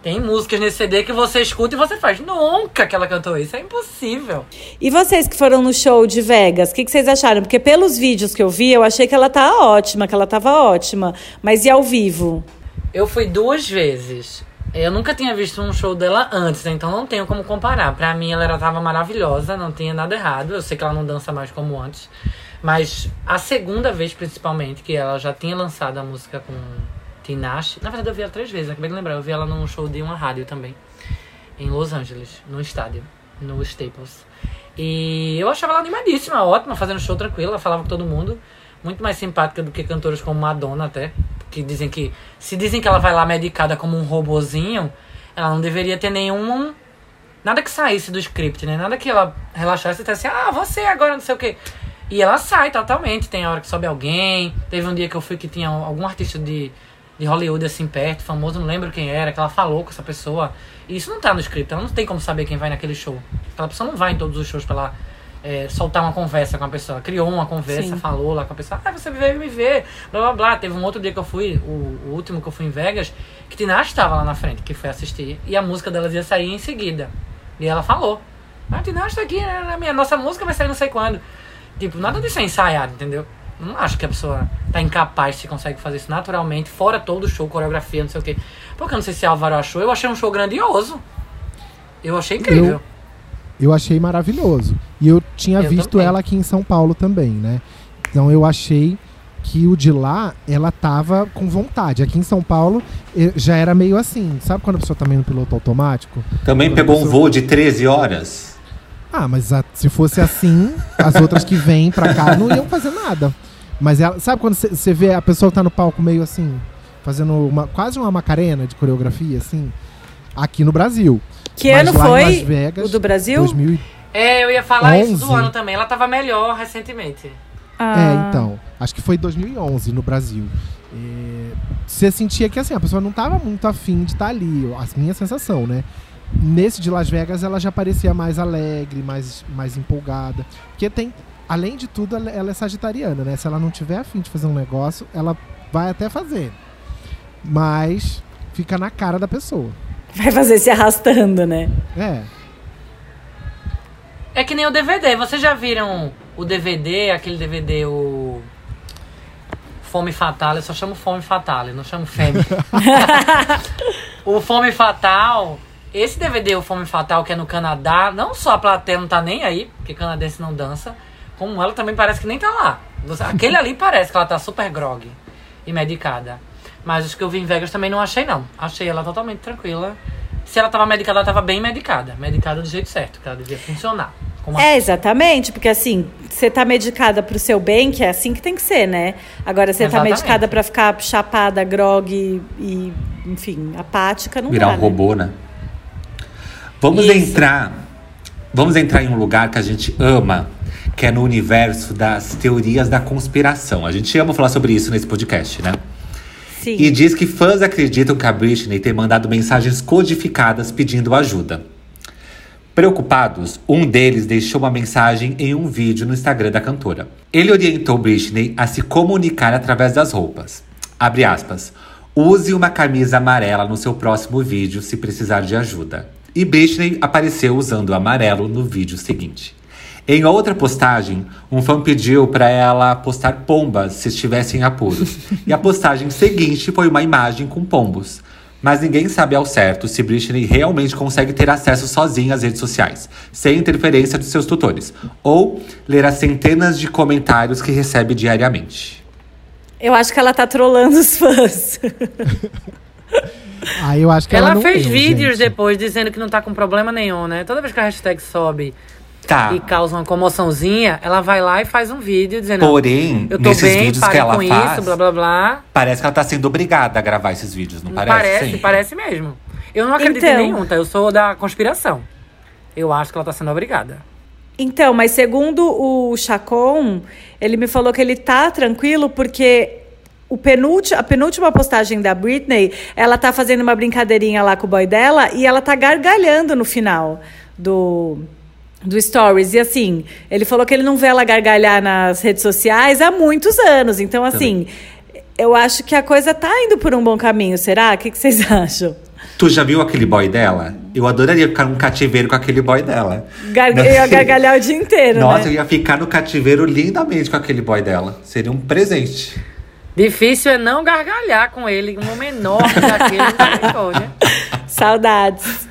Tem músicas nesse CD que você escuta e você faz. Nunca que ela cantou isso. É impossível. E vocês que foram no show de Vegas, o que, que vocês acharam? Porque pelos vídeos que eu vi, eu achei que ela tá ótima, que ela tava ótima. Mas e ao vivo? Eu fui duas vezes. Eu nunca tinha visto um show dela antes, então não tenho como comparar. Pra mim, ela era- tava maravilhosa, não tinha nada errado. Eu sei que ela não dança mais como antes. Mas a segunda vez, principalmente, que ela já tinha lançado a música com Tinashe. Na verdade, eu vi ela três vezes, acabei de lembrar. Eu vi ela num show de uma rádio também. Em Los Angeles, no estádio, no Staples. E eu achava ela animadíssima, ótima, fazendo show tranquila, ela falava com todo mundo. Muito mais simpática do que cantoras como Madonna, até. Que dizem que. Se dizem que ela vai lá medicada como um robozinho, ela não deveria ter nenhum. Nada que saísse do script, né? Nada que ela relaxasse e dissesse, ah, você agora não sei o quê. E ela sai totalmente. Tem a hora que sobe alguém. Teve um dia que eu fui que tinha algum artista de, de Hollywood assim perto, famoso, não lembro quem era, que ela falou com essa pessoa. E isso não tá no script, ela não tem como saber quem vai naquele show. Aquela pessoa não vai em todos os shows pra lá é, soltar uma conversa com a pessoa. Criou uma conversa, Sim. falou lá com a pessoa, ah, você veio me ver, blá blá blá. Teve um outro dia que eu fui, o, o último que eu fui em Vegas, que Tinashe estava lá na frente, que foi assistir, e a música delas ia sair em seguida. E ela falou, ah, Tinashe tá aqui, né, na minha, nossa música vai sair não sei quando. Tipo, nada disso é ensaiado, entendeu? Não acho que a pessoa tá incapaz se consegue fazer isso naturalmente, fora todo o show, coreografia, não sei o quê. Porque eu não sei se Álvaro achou, eu achei um show grandioso. Eu achei incrível. Eu achei maravilhoso. E eu tinha Eu visto também. ela aqui em São Paulo também, né? Então eu achei que o de lá, ela tava com vontade. Aqui em São Paulo já era meio assim. Sabe quando a pessoa tá meio no piloto automático? Também Quando pegou um pessoa- voo de 13 horas. Ah, mas a- se fosse assim, as outras que vêm pra cá não iam fazer nada. Mas ela, sabe quando você vê a pessoa que tá no palco meio assim, fazendo uma, quase uma macarena de coreografia, assim? Aqui no Brasil. Que Mas ano lá em foi? Las Vegas, o do Brasil? 2000 e- É, eu ia falar isso do 11. ano também. Ela tava melhor recentemente. Ah. É, então. Acho que foi 2011 no Brasil. Você sentia que assim, a pessoa não tava muito afim de estar ali. A minha sensação, né? Nesse de Las Vegas, ela já parecia mais alegre, mais, mais empolgada. Porque tem. Além de tudo, ela é sagitariana, né? Se ela não tiver afim de fazer um negócio, ela vai até fazer. Mas fica na cara da pessoa. Vai fazer se arrastando, né? É. É que nem o DVD. Vocês já viram o DVD, aquele DVD, o. Fome Fatal, eu só chamo Fome Fatal, eu não chamo Fêmea. [LAUGHS] [LAUGHS] o Fome Fatal, esse DVD, o Fome Fatal, que é no Canadá, não só a plateia não tá nem aí, porque canadense não dança, como ela também parece que nem tá lá. Aquele ali parece que ela tá super grog e medicada. Mas os que eu vi em Vegas também não achei, não. Achei ela totalmente tranquila. Se ela tava medicada, ela tava bem medicada. Medicada do jeito certo, que ela devia funcionar. Como É, exatamente, porque assim, você tá medicada pro seu bem, que é assim que tem que ser, né? Agora, você tá medicada pra ficar chapada, grog e, enfim, apática, não Virar dá, um né? robô, né? Vamos Isso. entrar. vamos entrar em um lugar que a gente ama, que é no universo das teorias da conspiração. A gente ama falar sobre isso nesse podcast, né? Sim. E diz que fãs acreditam que a Britney tem mandado mensagens codificadas pedindo ajuda. Preocupados, um deles deixou uma mensagem em um vídeo no Instagram da cantora. Ele orientou Britney a se comunicar através das roupas. Abre aspas. Use uma camisa amarela no seu próximo vídeo se precisar de ajuda. E Britney apareceu usando o amarelo no vídeo seguinte. Em outra postagem, um fã pediu para ela postar pombas se estivesse em apuros. e a postagem seguinte foi uma imagem com pombos. Mas ninguém sabe ao certo se Britney realmente consegue ter acesso sozinha às redes sociais, sem interferência dos seus tutores, ou ler as centenas de comentários que recebe diariamente. Eu acho que ela tá trolando os fãs. [LAUGHS] [LAUGHS] Ah, eu acho que ela, Ela não fez leu, vídeos gente. depois dizendo que não tá com problema nenhum, né? Toda vez que a hashtag sobe Tá. e causa uma comoçãozinha, ela vai lá e faz um vídeo dizendo: Porém, Eu tô nesses bem, vídeos que ela com faz, isso, blá blá blá. parece que ela tá sendo obrigada a gravar esses vídeos, não parece? Parece, sempre? parece mesmo. Eu não acredito Então. em nenhum, tá? Eu sou da conspiração. Eu acho que ela tá sendo obrigada. Então, mas segundo o Chacon, ele me falou que ele tá tranquilo porque o penúlti- a penúltima postagem da Britney, ela tá fazendo uma brincadeirinha lá com o boy dela e ela tá gargalhando no final do do stories e assim, ele falou que ele não vê ela gargalhar nas redes sociais há muitos anos. Então, assim, eu acho que a coisa tá indo por um bom caminho, será? O que, que vocês [LAUGHS] acham? Tu já viu aquele boy dela? Eu adoraria ficar num cativeiro com aquele boy dela. Gar eu ia gargalhar o dia inteiro, Nossa, eu né? ia ficar no cativeiro lindamente com aquele boy dela. Seria um presente. Difícil é não gargalhar com ele, um homem enorme daquele, né? [LAUGHS] Saudades.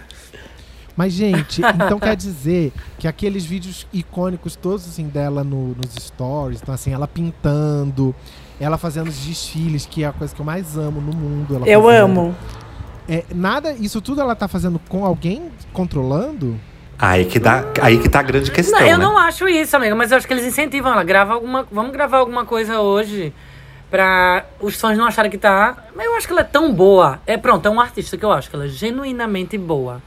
Mas, gente, então quer dizer que aqueles vídeos icônicos todos assim dela no- nos stories, então assim, ela pintando, ela fazendo os desfiles, que é a coisa que eu mais amo no mundo. ela Eu fazendo. amo. É, nada, isso tudo ela tá fazendo com alguém controlando? Aí que, dá, aí que tá a grande questão, Não, eu né? não acho isso, amiga, mas eu acho que eles incentivam ela. Grava alguma, vamos gravar alguma coisa hoje pra os fãs não acharem que tá. Mas eu acho que ela é tão boa. É pronto, é um artista que eu acho que ela é genuinamente boa.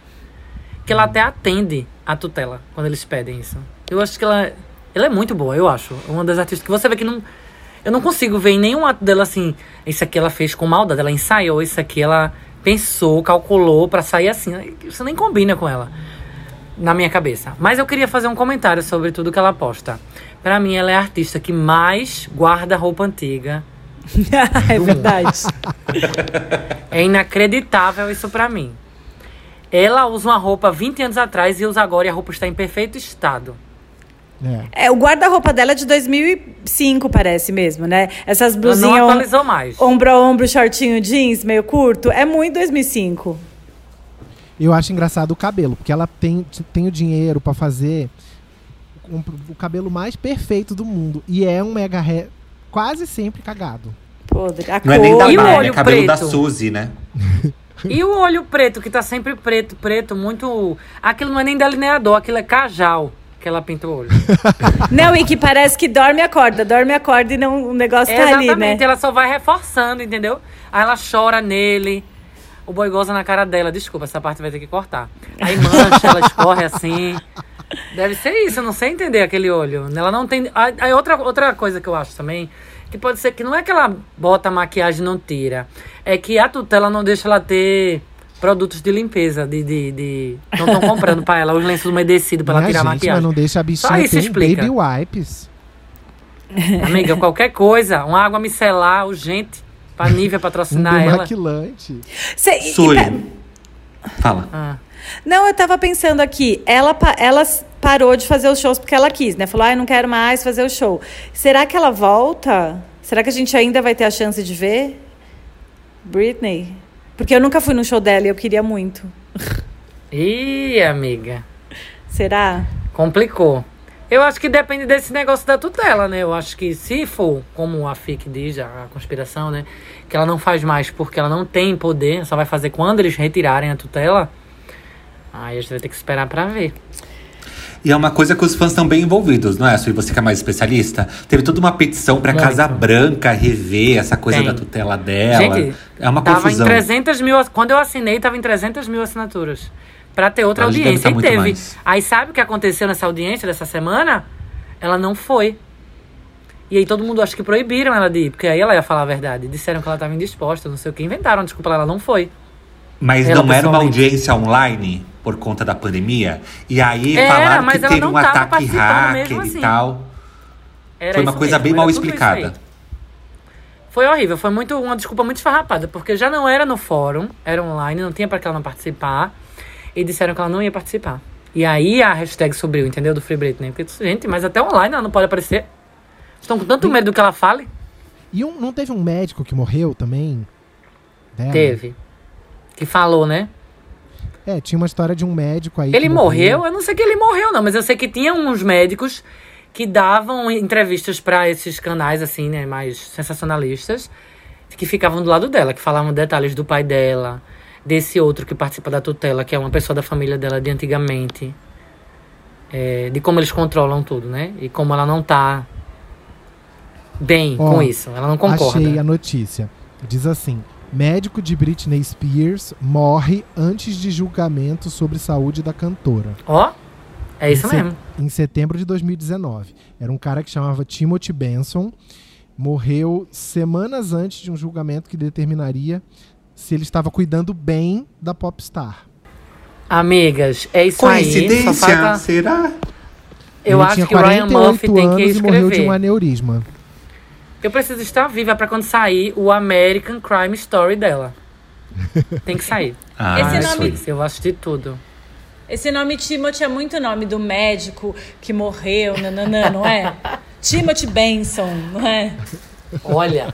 Que ela até atende a tutela quando eles pedem isso. Eu acho que ela, ela é muito boa, eu acho. É uma das artistas que você vê que não. Eu não consigo ver em nenhum ato dela assim. Isso aqui ela fez com maldade, ela ensaiou, isso aqui ela pensou, calculou pra sair assim. Isso nem combina com ela na minha cabeça. Mas eu queria fazer um comentário sobre tudo que ela posta. Pra mim, ela é a artista que mais guarda roupa antiga. [LAUGHS] é verdade. [LAUGHS] É inacreditável isso pra mim. Ela usa uma roupa 20 anos atrás e usa agora e a roupa está em perfeito estado. É. É, o guarda-roupa dela é de 2005, parece mesmo, né? Essas não blusinhas om- atualizou mais. ombro a ombro, shortinho jeans, meio curto, é muito 2005. Eu acho engraçado o cabelo, porque ela tem, tem o dinheiro pra fazer um- o cabelo mais perfeito do mundo. E é um mega hair quase sempre cagado. Podre. A Não é nem da cor- o Mari, é cabelo da preto? Suzy, né? E o olho preto, que tá sempre preto, preto, muito. Aquilo não é nem delineador, aquilo é cajal que ela pinta o olho. [LAUGHS] Não, e que parece que dorme e acorda, dorme e acorda e não, o negócio tá ali, né? Exatamente, ela só vai reforçando, entendeu? Aí ela chora nele. O boi goza na cara dela. Desculpa, essa parte vai ter que cortar. Aí mancha, ela escorre assim. Deve ser isso, eu não sei entender aquele olho. Ela não tem. Aí outra, outra coisa que eu acho também, que pode ser que não é que ela bota a maquiagem e não tira. É que a tutela não deixa ela ter produtos de limpeza. De. de, de... Não estão comprando pra ela os lenços umedecidos pra ela Minha tirar a gente, maquiagem. mas não deixa a Só bichinha isso ter um explica. baby wipes. Amiga, qualquer coisa, uma água micelar urgente pra Nívea Um patrocinar ela. demaquilante. Cê- e- e pe- Fala. Ah. Não, eu tava pensando aqui, ela, ela parou de fazer os shows porque ela quis, né? Falou, ah, eu não quero mais fazer o show. Será que ela volta? Será que a gente ainda vai ter a chance de ver? Britney? Porque eu nunca fui no show dela e eu queria muito. Ih, amiga, Será? complicou. Eu acho que depende desse negócio da tutela, né? Eu acho que se for, como a FIC diz, a conspiração, né? Que ela não faz mais porque ela não tem poder, só vai fazer quando eles retirarem a tutela. Aí a gente vai ter que esperar pra ver. E é uma coisa que os fãs estão bem envolvidos, não é? E você que é mais especialista, teve toda uma petição pra Muito. Casa Branca rever essa coisa Tem. da tutela dela. Gente, é uma tava confusão. em 300 mil. Quando eu assinei, tava em 300 mil assinaturas. Pra ter outra Ela audiência. tá E teve. mais. Aí sabe o que aconteceu nessa audiência dessa semana? Ela não foi. E aí todo mundo acha que proibiram ela de ir, porque aí ela ia falar a verdade. Disseram que ela estava indisposta, não sei o que. Inventaram, desculpa, ela não foi. Mas Ela não era uma audiência online por conta da pandemia? E aí Era, falaram que ela teve não um ataque hacker mesmo e assim. tal. Era Foi uma coisa mesmo, bem mal explicada. Foi horrível, foi muito uma desculpa muito esfarrapada, porque já não era no fórum, era online, não tinha pra que ela não participar. E disseram que ela não ia participar. E aí a hashtag subiu, entendeu? Do Free Britney. Porque, gente, mas até online ela não pode aparecer. Estão com tanto medo do que ela fale? E um- não teve um médico que morreu também? Dela? Teve. Que falou, né? É, tinha uma história de um médico aí. Ele que morreu? Eu não sei que ele morreu, não, mas eu sei que tinha uns médicos que davam entrevistas pra esses canais, assim, né, mais sensacionalistas, que ficavam do lado dela, que falavam detalhes do pai dela, desse outro que participa da tutela, que é uma pessoa da família dela de antigamente, é, de como eles controlam tudo, né? E como ela não tá bem com isso, ela não concorda. Achei a notícia. Diz assim: médico de Britney Spears morre antes de julgamento sobre saúde da cantora. Ó, é isso Em mesmo. Em setembro de 2019. Era um cara que chamava Timothy Benson. Morreu semanas antes de um julgamento que determinaria se ele estava cuidando bem da popstar. Amigas, é isso aí. Só Coincidência? falta... Será? Eu ele acho tinha que o Ryan 48 Murphy tem que anos e morreu de escrever. um aneurisma. Eu preciso estar viva pra quando sair o American Crime Story dela. [LAUGHS] Tem que sair. Ah, Esse isso nome- aí. Eu vou assistir tudo. Esse nome Timothy é muito nome do médico que morreu, nananã, não é? [LAUGHS] Timothy Benson, não é? Olha,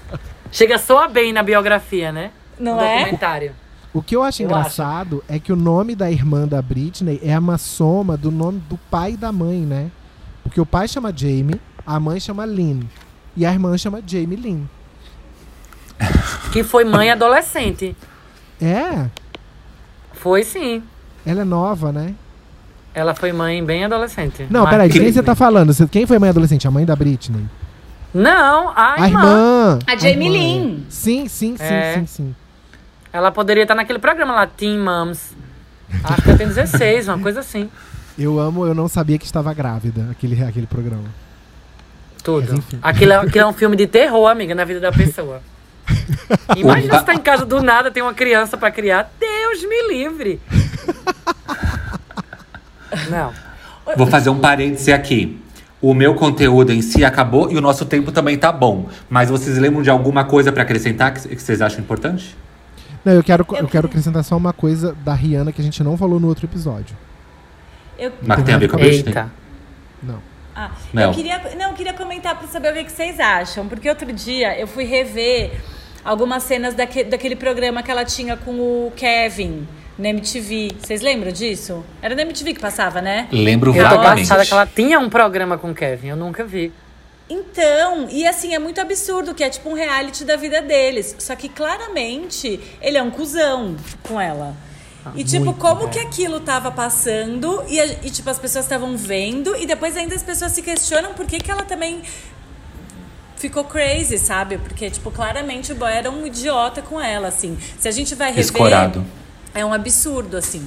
chega soa bem na biografia, né? Não é? documentário. O que eu acho Eu engraçado é que o nome da irmã da Britney é uma soma do nome do pai e da mãe, né? Porque o pai chama Jamie, a mãe chama Lynn. E a irmã chama Jamie Lynn. Que foi mãe adolescente. É, Foi sim. ela é nova, né? Ela foi mãe bem adolescente. Não, Mas- peraí, de quem você tá falando? Quem foi mãe adolescente? A mãe da Britney? Não, a, A irmã. irmã! A Jamie irmã. Lynn. Sim, sim, sim, É. sim, sim. Ela poderia estar naquele programa lá, Teen Moms. Acho que ela tem 16, uma coisa assim. Eu amo, eu não sabia que estava grávida, aquele, aquele programa. Tudo. Mas enfim. Aquilo é, aquilo é um filme de terror, amiga, na vida da pessoa. [LAUGHS] Imagina Opa. você tá em casa do nada, tem uma criança pra criar. Deus me livre. [LAUGHS] Não. Vou fazer um parêntese aqui. O meu conteúdo em si acabou e o nosso tempo também tá bom. Mas vocês lembram de alguma coisa pra acrescentar que, que vocês acham importante? Não, eu quero, eu quero acrescentar só uma coisa da Rihanna que a gente não falou no outro episódio. Eu, Mas tem a ver com a Britney? Eita. Não. ah, Mel. eu queria, não, eu queria comentar pra saber o que, que vocês acham. Porque outro dia eu fui rever algumas cenas daque, daquele programa que ela tinha com o Kevin na MTV. Vocês lembram disso? Era na MTV que passava, né? Lembro Eu tô vagamente. passada que ela tinha um programa com o Kevin, eu nunca vi. Então, e assim, é muito absurdo que é tipo um reality da vida deles. Só que claramente ele é um cuzão com ela. E tipo, como que aquilo tava passando e, e, tipo, as pessoas estavam vendo e depois ainda as pessoas se questionam por que, que ela também ficou crazy, sabe? Porque, tipo, claramente o boy era um idiota com ela, assim. Se a gente vai rever, Escorado. é um absurdo, assim.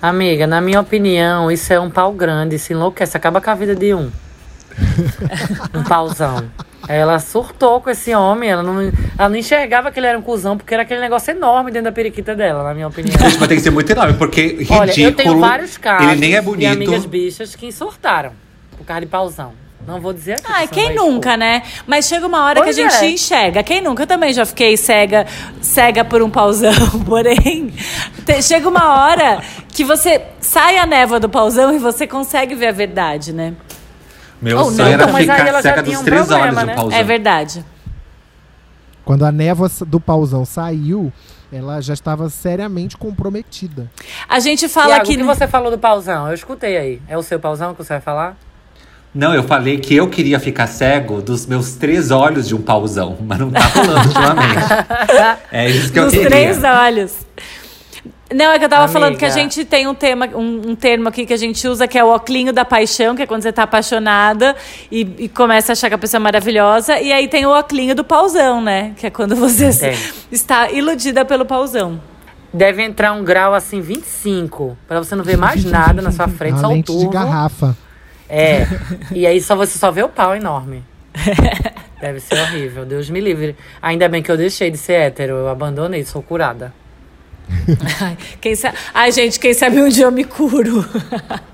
Amiga, na minha opinião, isso é um pau grande, se enlouquece, acaba com a vida de um. Um pauzão. Ela surtou com esse homem, ela não, ela não enxergava que ele era um cuzão, porque era aquele negócio enorme dentro da periquita dela, na minha opinião. Gente, mas tem que ser muito enorme, porque ridículo. Olha, eu tenho vários casos Ele nem é de amigas bonito. bichas que surtaram por causa de pauzão. Não vou dizer aqui. Ai, senão quem vai expor. nunca, né? Mas chega uma hora Pois que a gente é. enxerga. Quem nunca? Eu também já fiquei cega, cega por um pauzão. [LAUGHS] Porém, te- chega uma hora que você sai a névoa do pauzão e você consegue ver a verdade, né? Meu Ou sonho não, era mas aí ficar ela já cega tinha dos um três problema, olhos de né? um pauzão. É verdade. Quando a névoa do pauzão saiu, ela já estava seriamente comprometida. A gente fala Tiago, que. o que você falou do pauzão? Eu escutei aí. É o seu pauzão que você vai falar? Não, eu falei que eu queria ficar cego dos meus três olhos de um pauzão, mas não tá rolando ultimamente. [LAUGHS] É isso que eu Dos queria. três olhos. Não, é que eu tava falando que a Amiga. gente tem um tema, um, um termo aqui que a gente usa que é o oclinho da paixão, que é quando você tá apaixonada e, e começa a achar que a pessoa é maravilhosa. E aí tem o oclinho do pauzão, né? Que é quando você [LAUGHS] está iludida pelo pauzão. Deve entrar um grau assim 25, para você não ver mais nada na sua frente, [LAUGHS] só o lente de garrafa. É. E aí só você só vê o pau enorme. [LAUGHS] Deve ser horrível, Deus me livre. Ainda bem que eu deixei de ser hétero, eu abandonei, sou curada. [LAUGHS] Ai, quem sa... Ai, gente, quem sabe um dia eu me curo. [LAUGHS]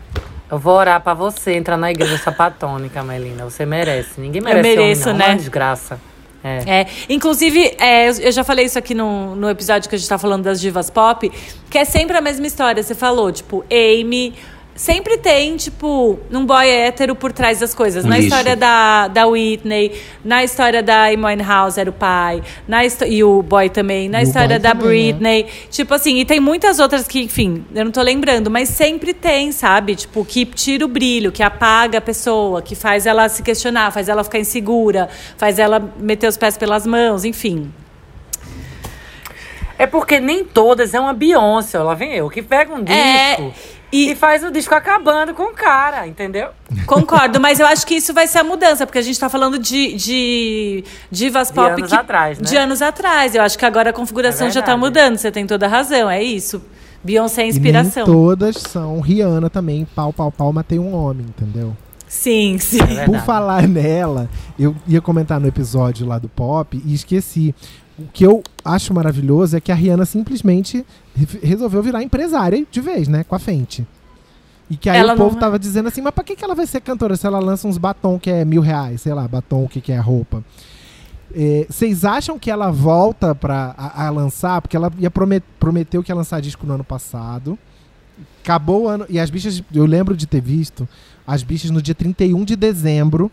Eu vou orar pra você entrar na igreja sapatônica, Melina. Você merece. Ninguém merece mereço, homem, não. né? Uma desgraça. É. É, inclusive, é, eu- eu já falei isso aqui no, no episódio que a gente tá falando das divas pop, que é sempre a mesma história. Você falou, tipo, Amy. Sempre tem, tipo, um boy hétero por trás das coisas. Um na lixo. história da, da Whitney, na história da Amy Winehouse era o pai, na e o boy também, na E o história da também, né? Britney. Tipo assim, e tem muitas outras que, enfim, eu não tô lembrando, mas sempre tem, sabe? Tipo, que tira o brilho, que apaga a pessoa, que faz ela se questionar, faz ela ficar insegura, faz ela meter os pés pelas mãos, enfim. É porque nem todas é uma Beyoncé, lá vem eu, que pega um disco É, e... e- faz o disco acabando com o cara, entendeu? Concordo, mas eu acho que isso vai ser a mudança, porque a gente tá falando de, de divas De pop anos que- atrás, né? de anos atrás. Eu acho que agora a configuração É já tá mudando, você tem toda a razão, é isso. Beyoncé é E nem inspiração. todas são Rihanna também, pau, pau, pau, matei um homem, entendeu? Sim, sim. É. Por falar nela, eu ia comentar no episódio lá do pop e esqueci. O que eu acho maravilhoso é que a Rihanna simplesmente re- resolveu virar empresária de vez, né? Com a Fenty. E que aí Ela o povo não- tava dizendo assim, mas pra que, que ela vai ser cantora se ela lança uns batom que é mil reais? Sei lá, batom, o que, que é roupa. É, Vocês acham que ela volta pra, a, a lançar? Porque ela ia promet, prometeu que ia lançar disco no ano passado. Acabou o ano. E as bichas, eu lembro de ter visto as bichas no dia 31 de dezembro,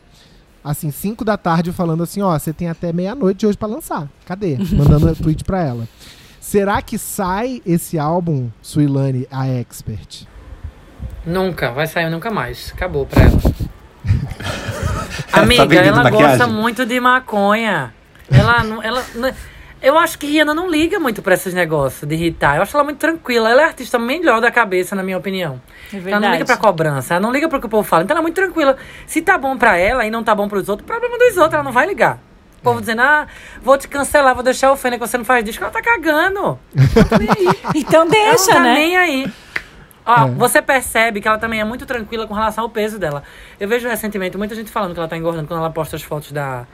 assim, 5 da tarde, falando assim: ó, você tem até meia-noite de hoje pra lançar. Cadê? Mandando [LAUGHS] tweet pra ela. Será que sai esse álbum, Suilane, a Expert? Nunca, vai sair nunca mais. Acabou pra ela. [LAUGHS] Amiga, ela maquiagem? gosta muito de maconha. Ela não. Ela, não- eu acho que Rihanna não liga muito pra esses negócios de irritar. Eu acho ela muito tranquila. Ela é artista melhor da cabeça, na minha opinião. É ela não liga verdade. pra cobrança, ela não liga pro que o povo fala. Então ela é muito tranquila. Se tá bom pra ela e não tá bom pros outros, problema dos outros, ela não vai ligar. O povo dizendo, ah, vou te cancelar, vou deixar o Fênix que você não faz disco. Ela tá cagando. [LAUGHS] Ela. Então Ela deixa, não tá né? nem aí. Ó, É. você percebe que ela também é muito tranquila com relação ao peso dela. Eu vejo recentemente muita gente falando que ela tá engordando quando ela posta as fotos da,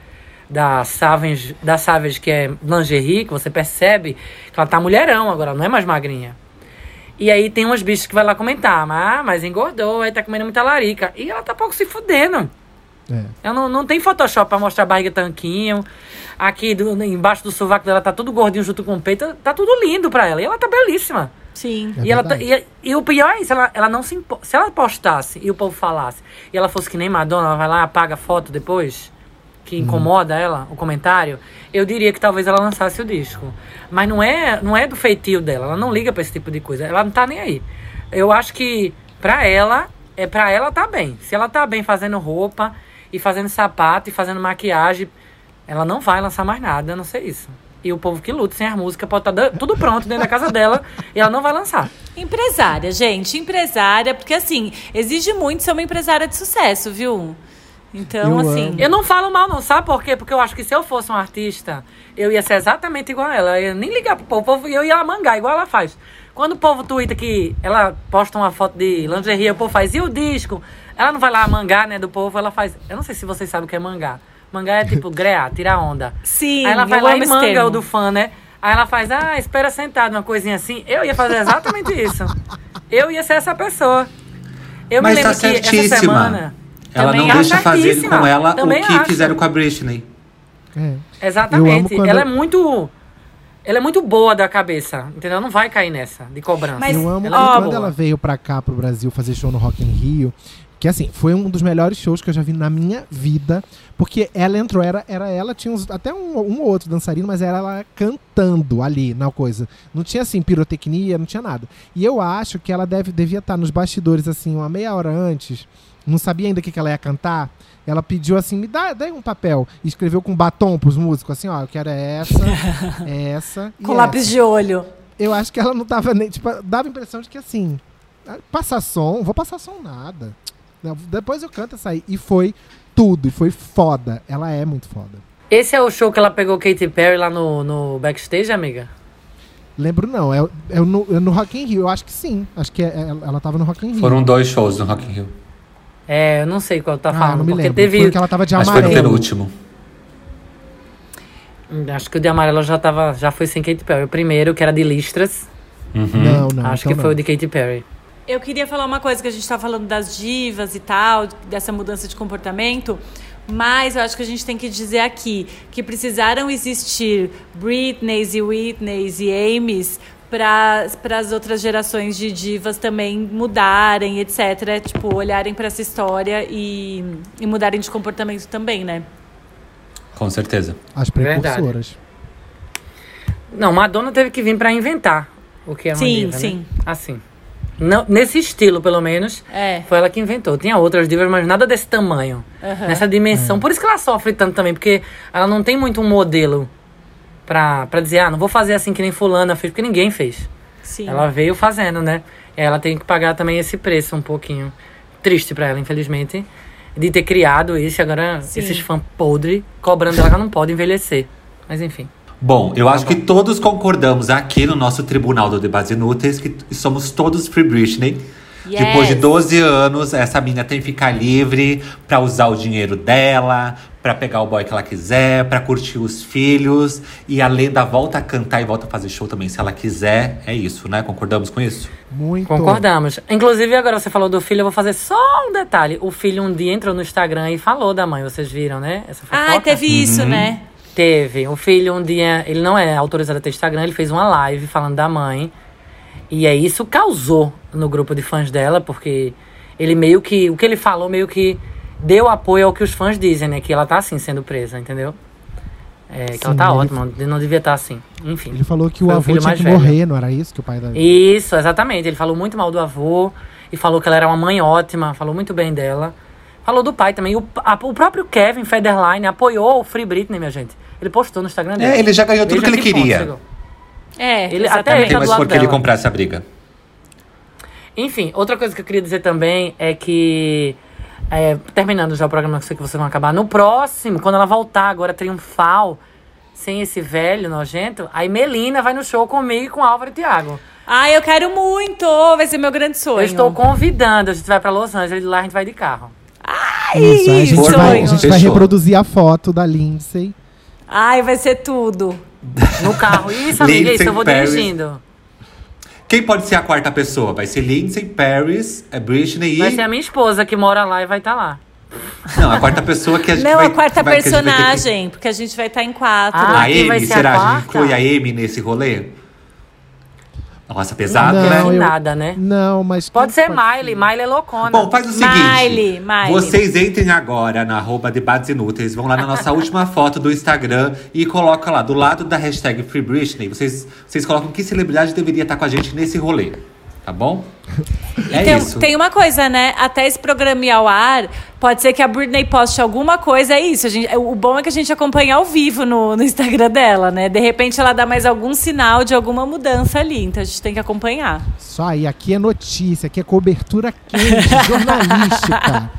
da Savage, da Savage, que é lingerie, que você percebe que ela tá mulherão agora, não é mais magrinha. E aí tem umas bichas que vai lá comentar, ah, mas engordou, aí tá comendo muita larica. E ela tá pouco se fudendo. É. Ela não, não tem Photoshop pra mostrar a barriga tanquinho. Aqui do- embaixo do sovaco dela tá tudo gordinho junto com o peito. Tá tudo lindo pra ela. E ela tá belíssima. Sim. É e, ela tá- e, e o pior é isso, ela, ela não se impo- Se ela postasse e o povo falasse, e ela fosse que nem Madonna, ela vai lá apaga a foto depois, que incomoda ela, o comentário, eu diria que talvez ela lançasse o disco. Mas não é, não é do feitio dela, ela não liga pra esse tipo de coisa, ela não tá nem aí. Eu acho que pra ela, é pra ela tá bem. Se ela tá bem fazendo roupa e fazendo sapato e fazendo maquiagem, ela não vai lançar mais nada, a não ser isso. E o povo que luta sem as músicas pode estar tudo pronto dentro da casa dela [LAUGHS] e ela não vai lançar. Empresária, gente, empresária, porque assim, exige muito ser uma empresária de sucesso, viu? Então, Eu assim. amo. Eu não falo mal, não, sabe por quê? Porque eu acho que se eu fosse um artista, eu ia ser exatamente igual a ela. Eu ia nem ligar pro povo, o povo, eu ia mangar, igual ela faz. Quando o povo twitta que ela posta uma foto de lingerie, o povo faz, e o disco? Ela não vai lá mangar, né, do povo, ela faz. Eu não sei se vocês sabem o que é mangar. Mangar é tipo grear, tirar onda. Sim, Aí ela vai lá e manga o do fã, né? Aí ela faz, ah, espera sentado, uma coisinha assim. Eu ia fazer exatamente isso. Eu ia ser essa pessoa. Eu Mas me tá lembro que essa semana. Ela Também não deixa fazer com ela Também o que acho. fizeram com a Britney. É. Exatamente. quando- Ela é muito. Ela é muito boa da cabeça, entendeu? Não vai cair nessa de cobrança. Mas- Eu amo ela que é quando boa. ela veio pra cá, pro Brasil, fazer show no Rock in Rio, que assim, foi um dos melhores shows que eu já vi na minha vida, porque ela entrou, era, era ela, tinha uns- até um, um ou outro dançarino, mas era ela cantando ali na coisa. Não tinha assim, pirotecnia, não tinha nada. E eu acho que ela deve, devia estar nos bastidores, assim, uma meia hora antes, não sabia ainda o que, que ela ia cantar. Ela pediu assim, me dá, dá aí um papel. E escreveu com batom pros músicos, assim, ó, eu quero essa, [LAUGHS] essa. e Com essa lápis de olho. eu acho que ela não tava nem. Tipo, dava a impressão de que assim. ah, Passar som, vou passar som nada. Não, Depois eu canto essa aí. E foi tudo. E foi foda. Ela é muito foda. Esse é o show que ela pegou Katy Perry lá no, no backstage, amiga? Lembro não, é, é, no, é no Rock in Rio, eu acho que sim. Acho que é, é- ela tava no Rock in Rio. Foram dois shows no Rock in Rio. É, eu não sei qual tá ah, falando, não me porque lembro. teve. Foi que ela tava de Acho que foi no amarelo. penúltimo. Acho que o de amarelo já tava. Já foi sem Katy Perry. O primeiro, que era de listras. Uhum. Não, não. acho então que foi não. o de Katy Perry. Eu queria falar uma coisa que a gente tá falando das divas e tal, dessa mudança de comportamento. Mas eu acho que a gente tem que dizer aqui que precisaram existir Britneys e Whitneys e Amy's para as outras gerações de divas também mudarem, etc. Tipo, olharem para essa história e, e mudarem de comportamento também, né? Com certeza. As Verdade. precursoras. Não, Madonna teve que vir pra inventar o que é uma Sim, diva, né? sim. Assim. Não, nesse estilo, pelo menos, É. foi ela que inventou. Tinha outras divas, mas nada desse tamanho. Nessa dimensão. Por isso que ela sofre tanto também, porque ela não tem muito um modelo pra, pra dizer, ah, não vou fazer assim que nem fulana fez, porque ninguém fez. Sim. Ela veio fazendo, né? Ela tem que pagar também esse preço um pouquinho. Triste pra ela, infelizmente. De ter criado isso e agora Sim. esses fãs podres cobrando ela que ela não pode envelhecer. Mas enfim. Bom, eu acho que todos concordamos aqui no nosso Tribunal do Debates Inúteis que somos todos Free Britney. Yes. Depois de 12 anos, essa menina tem que ficar livre pra usar o dinheiro dela, pra pegar o boy que ela quiser, pra curtir os filhos. E a lenda volta a cantar e volta a fazer show também, se ela quiser. É isso, né? Concordamos com isso? Muito. Concordamos. Inclusive, agora você falou do filho, eu vou fazer só um detalhe. O filho um dia entrou no Instagram e falou da mãe, vocês viram, né? Essa fofoca? Ah, teve isso, né? Teve. O filho um dia, ele não é autorizado a ter Instagram, ele fez uma live falando da mãe. E aí isso causou no grupo de fãs dela, porque ele meio que. O que ele falou meio que deu apoio ao que os fãs dizem, né? Que ela tá assim sendo presa, entendeu? É, que ela tá ele- ótima, não devia estar assim. Enfim. Ele falou que o avô tinha que velho. morrer, não era isso que o pai da. Isso, exatamente. Ele falou muito mal do avô e falou que ela era uma mãe ótima, falou muito bem dela. Falou do pai também. O, a- o próprio Kevin Federline apoiou o Free Britney, minha gente. Ele postou no Instagram dele. É, ele já ganhou tudo Veja que ele ponto queria. É, Ele- até exatamente. ele Tem mais por que ele comprar essa briga. Enfim, outra coisa que eu queria dizer também é que. é, terminando já o programa, que eu sei que vocês vão acabar. No próximo, quando ela voltar agora triunfal, sem esse velho nojento, aí Melina vai no show comigo e com Álvaro e Thiago. Ai, eu quero muito! Vai ser meu grande sonho. Eu estou convidando, a gente vai pra Los Angeles, de lá a gente vai de carro. Ai, Isso, aí a gente, sonho. vai, a gente vai reproduzir a foto da Lindsay. Ai, vai ser tudo. No carro. Isso, amiga, isso eu vou Paris. dirigindo. Quem pode ser a quarta pessoa? Vai ser Lindsay, Paris, é Britney e. Vai ser a minha esposa que mora lá e vai estar lá. Não, a quarta pessoa que a [LAUGHS] gente Não, vai a quarta vai- que a que- personagem, porque a gente vai estar em quatro. Ah, A Amy, ser a será? A, gente inclui a Amy nesse rolê? Nossa, pesado, Não, né? Não, eu- nada, né? Não, mas. Pode ser Miley. Miley é loucona. Bom, faz o seguinte. Miley, Miley. Vocês entrem agora na arroba debates inúteis, vão lá na nossa última [LAUGHS] foto do Instagram e colocam lá, do lado da hashtag Free Britney, vocês, vocês colocam que celebridade deveria estar com a gente nesse rolê. Tá bom? [LAUGHS] É tem, isso. tem uma coisa, né? Até esse programa ir ao ar, pode ser que a Britney poste alguma coisa, é isso. A gente, o bom é que a gente acompanha ao vivo no, no Instagram dela, né? De repente ela dá mais algum sinal de alguma mudança ali, então a gente tem que acompanhar. Só aí, aqui é notícia, aqui é cobertura quente, [LAUGHS] jornalística.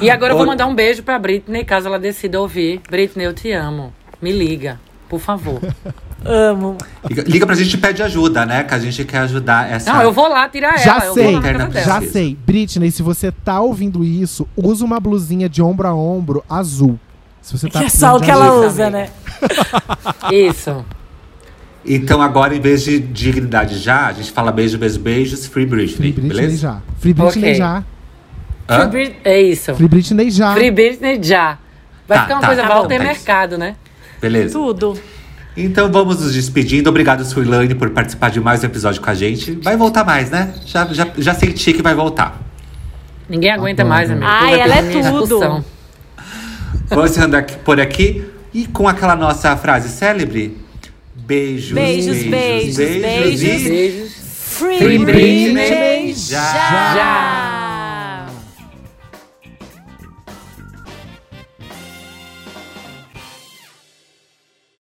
E agora eu vou mandar um beijo pra Britney, caso ela decida ouvir. Britney, eu te amo. Me liga, por favor. [LAUGHS] Amo. Liga, liga pra gente e pede ajuda, né? Que a gente quer ajudar essa. Não, eu vou lá tirar Já ela. Eu sei. dela. Já Precisa. sei. Britney, se você tá ouvindo isso, usa uma blusinha de ombro a ombro azul. Se você tá que é só o que ela ajuda. usa, né? Isso. Então agora, em vez de dignidade já, a gente fala beijo, beijo, beijos, Free Britney, Free Britney beleza? já. Free Britney Ok. já. Hã? Free Brit- É isso. Free Britney já. Free Britney já. Vai Tá, ficar uma tá, coisa tá bom, tá Mercado, né? Beleza. Tudo. Então vamos nos despedindo. Obrigado, Suilane, por participar de mais um episódio com a gente. Vai voltar mais, né? Já, já, já senti que vai voltar. Ninguém aguenta Adoro. mais, amigo. Ai, vai ela é tudo. Vamos encerrando aqui, por aqui. E com aquela nossa frase célebre. Beijos, Beijos, beijos, beijos. Beijos. Free, Free Britney, Britney já. já. Já.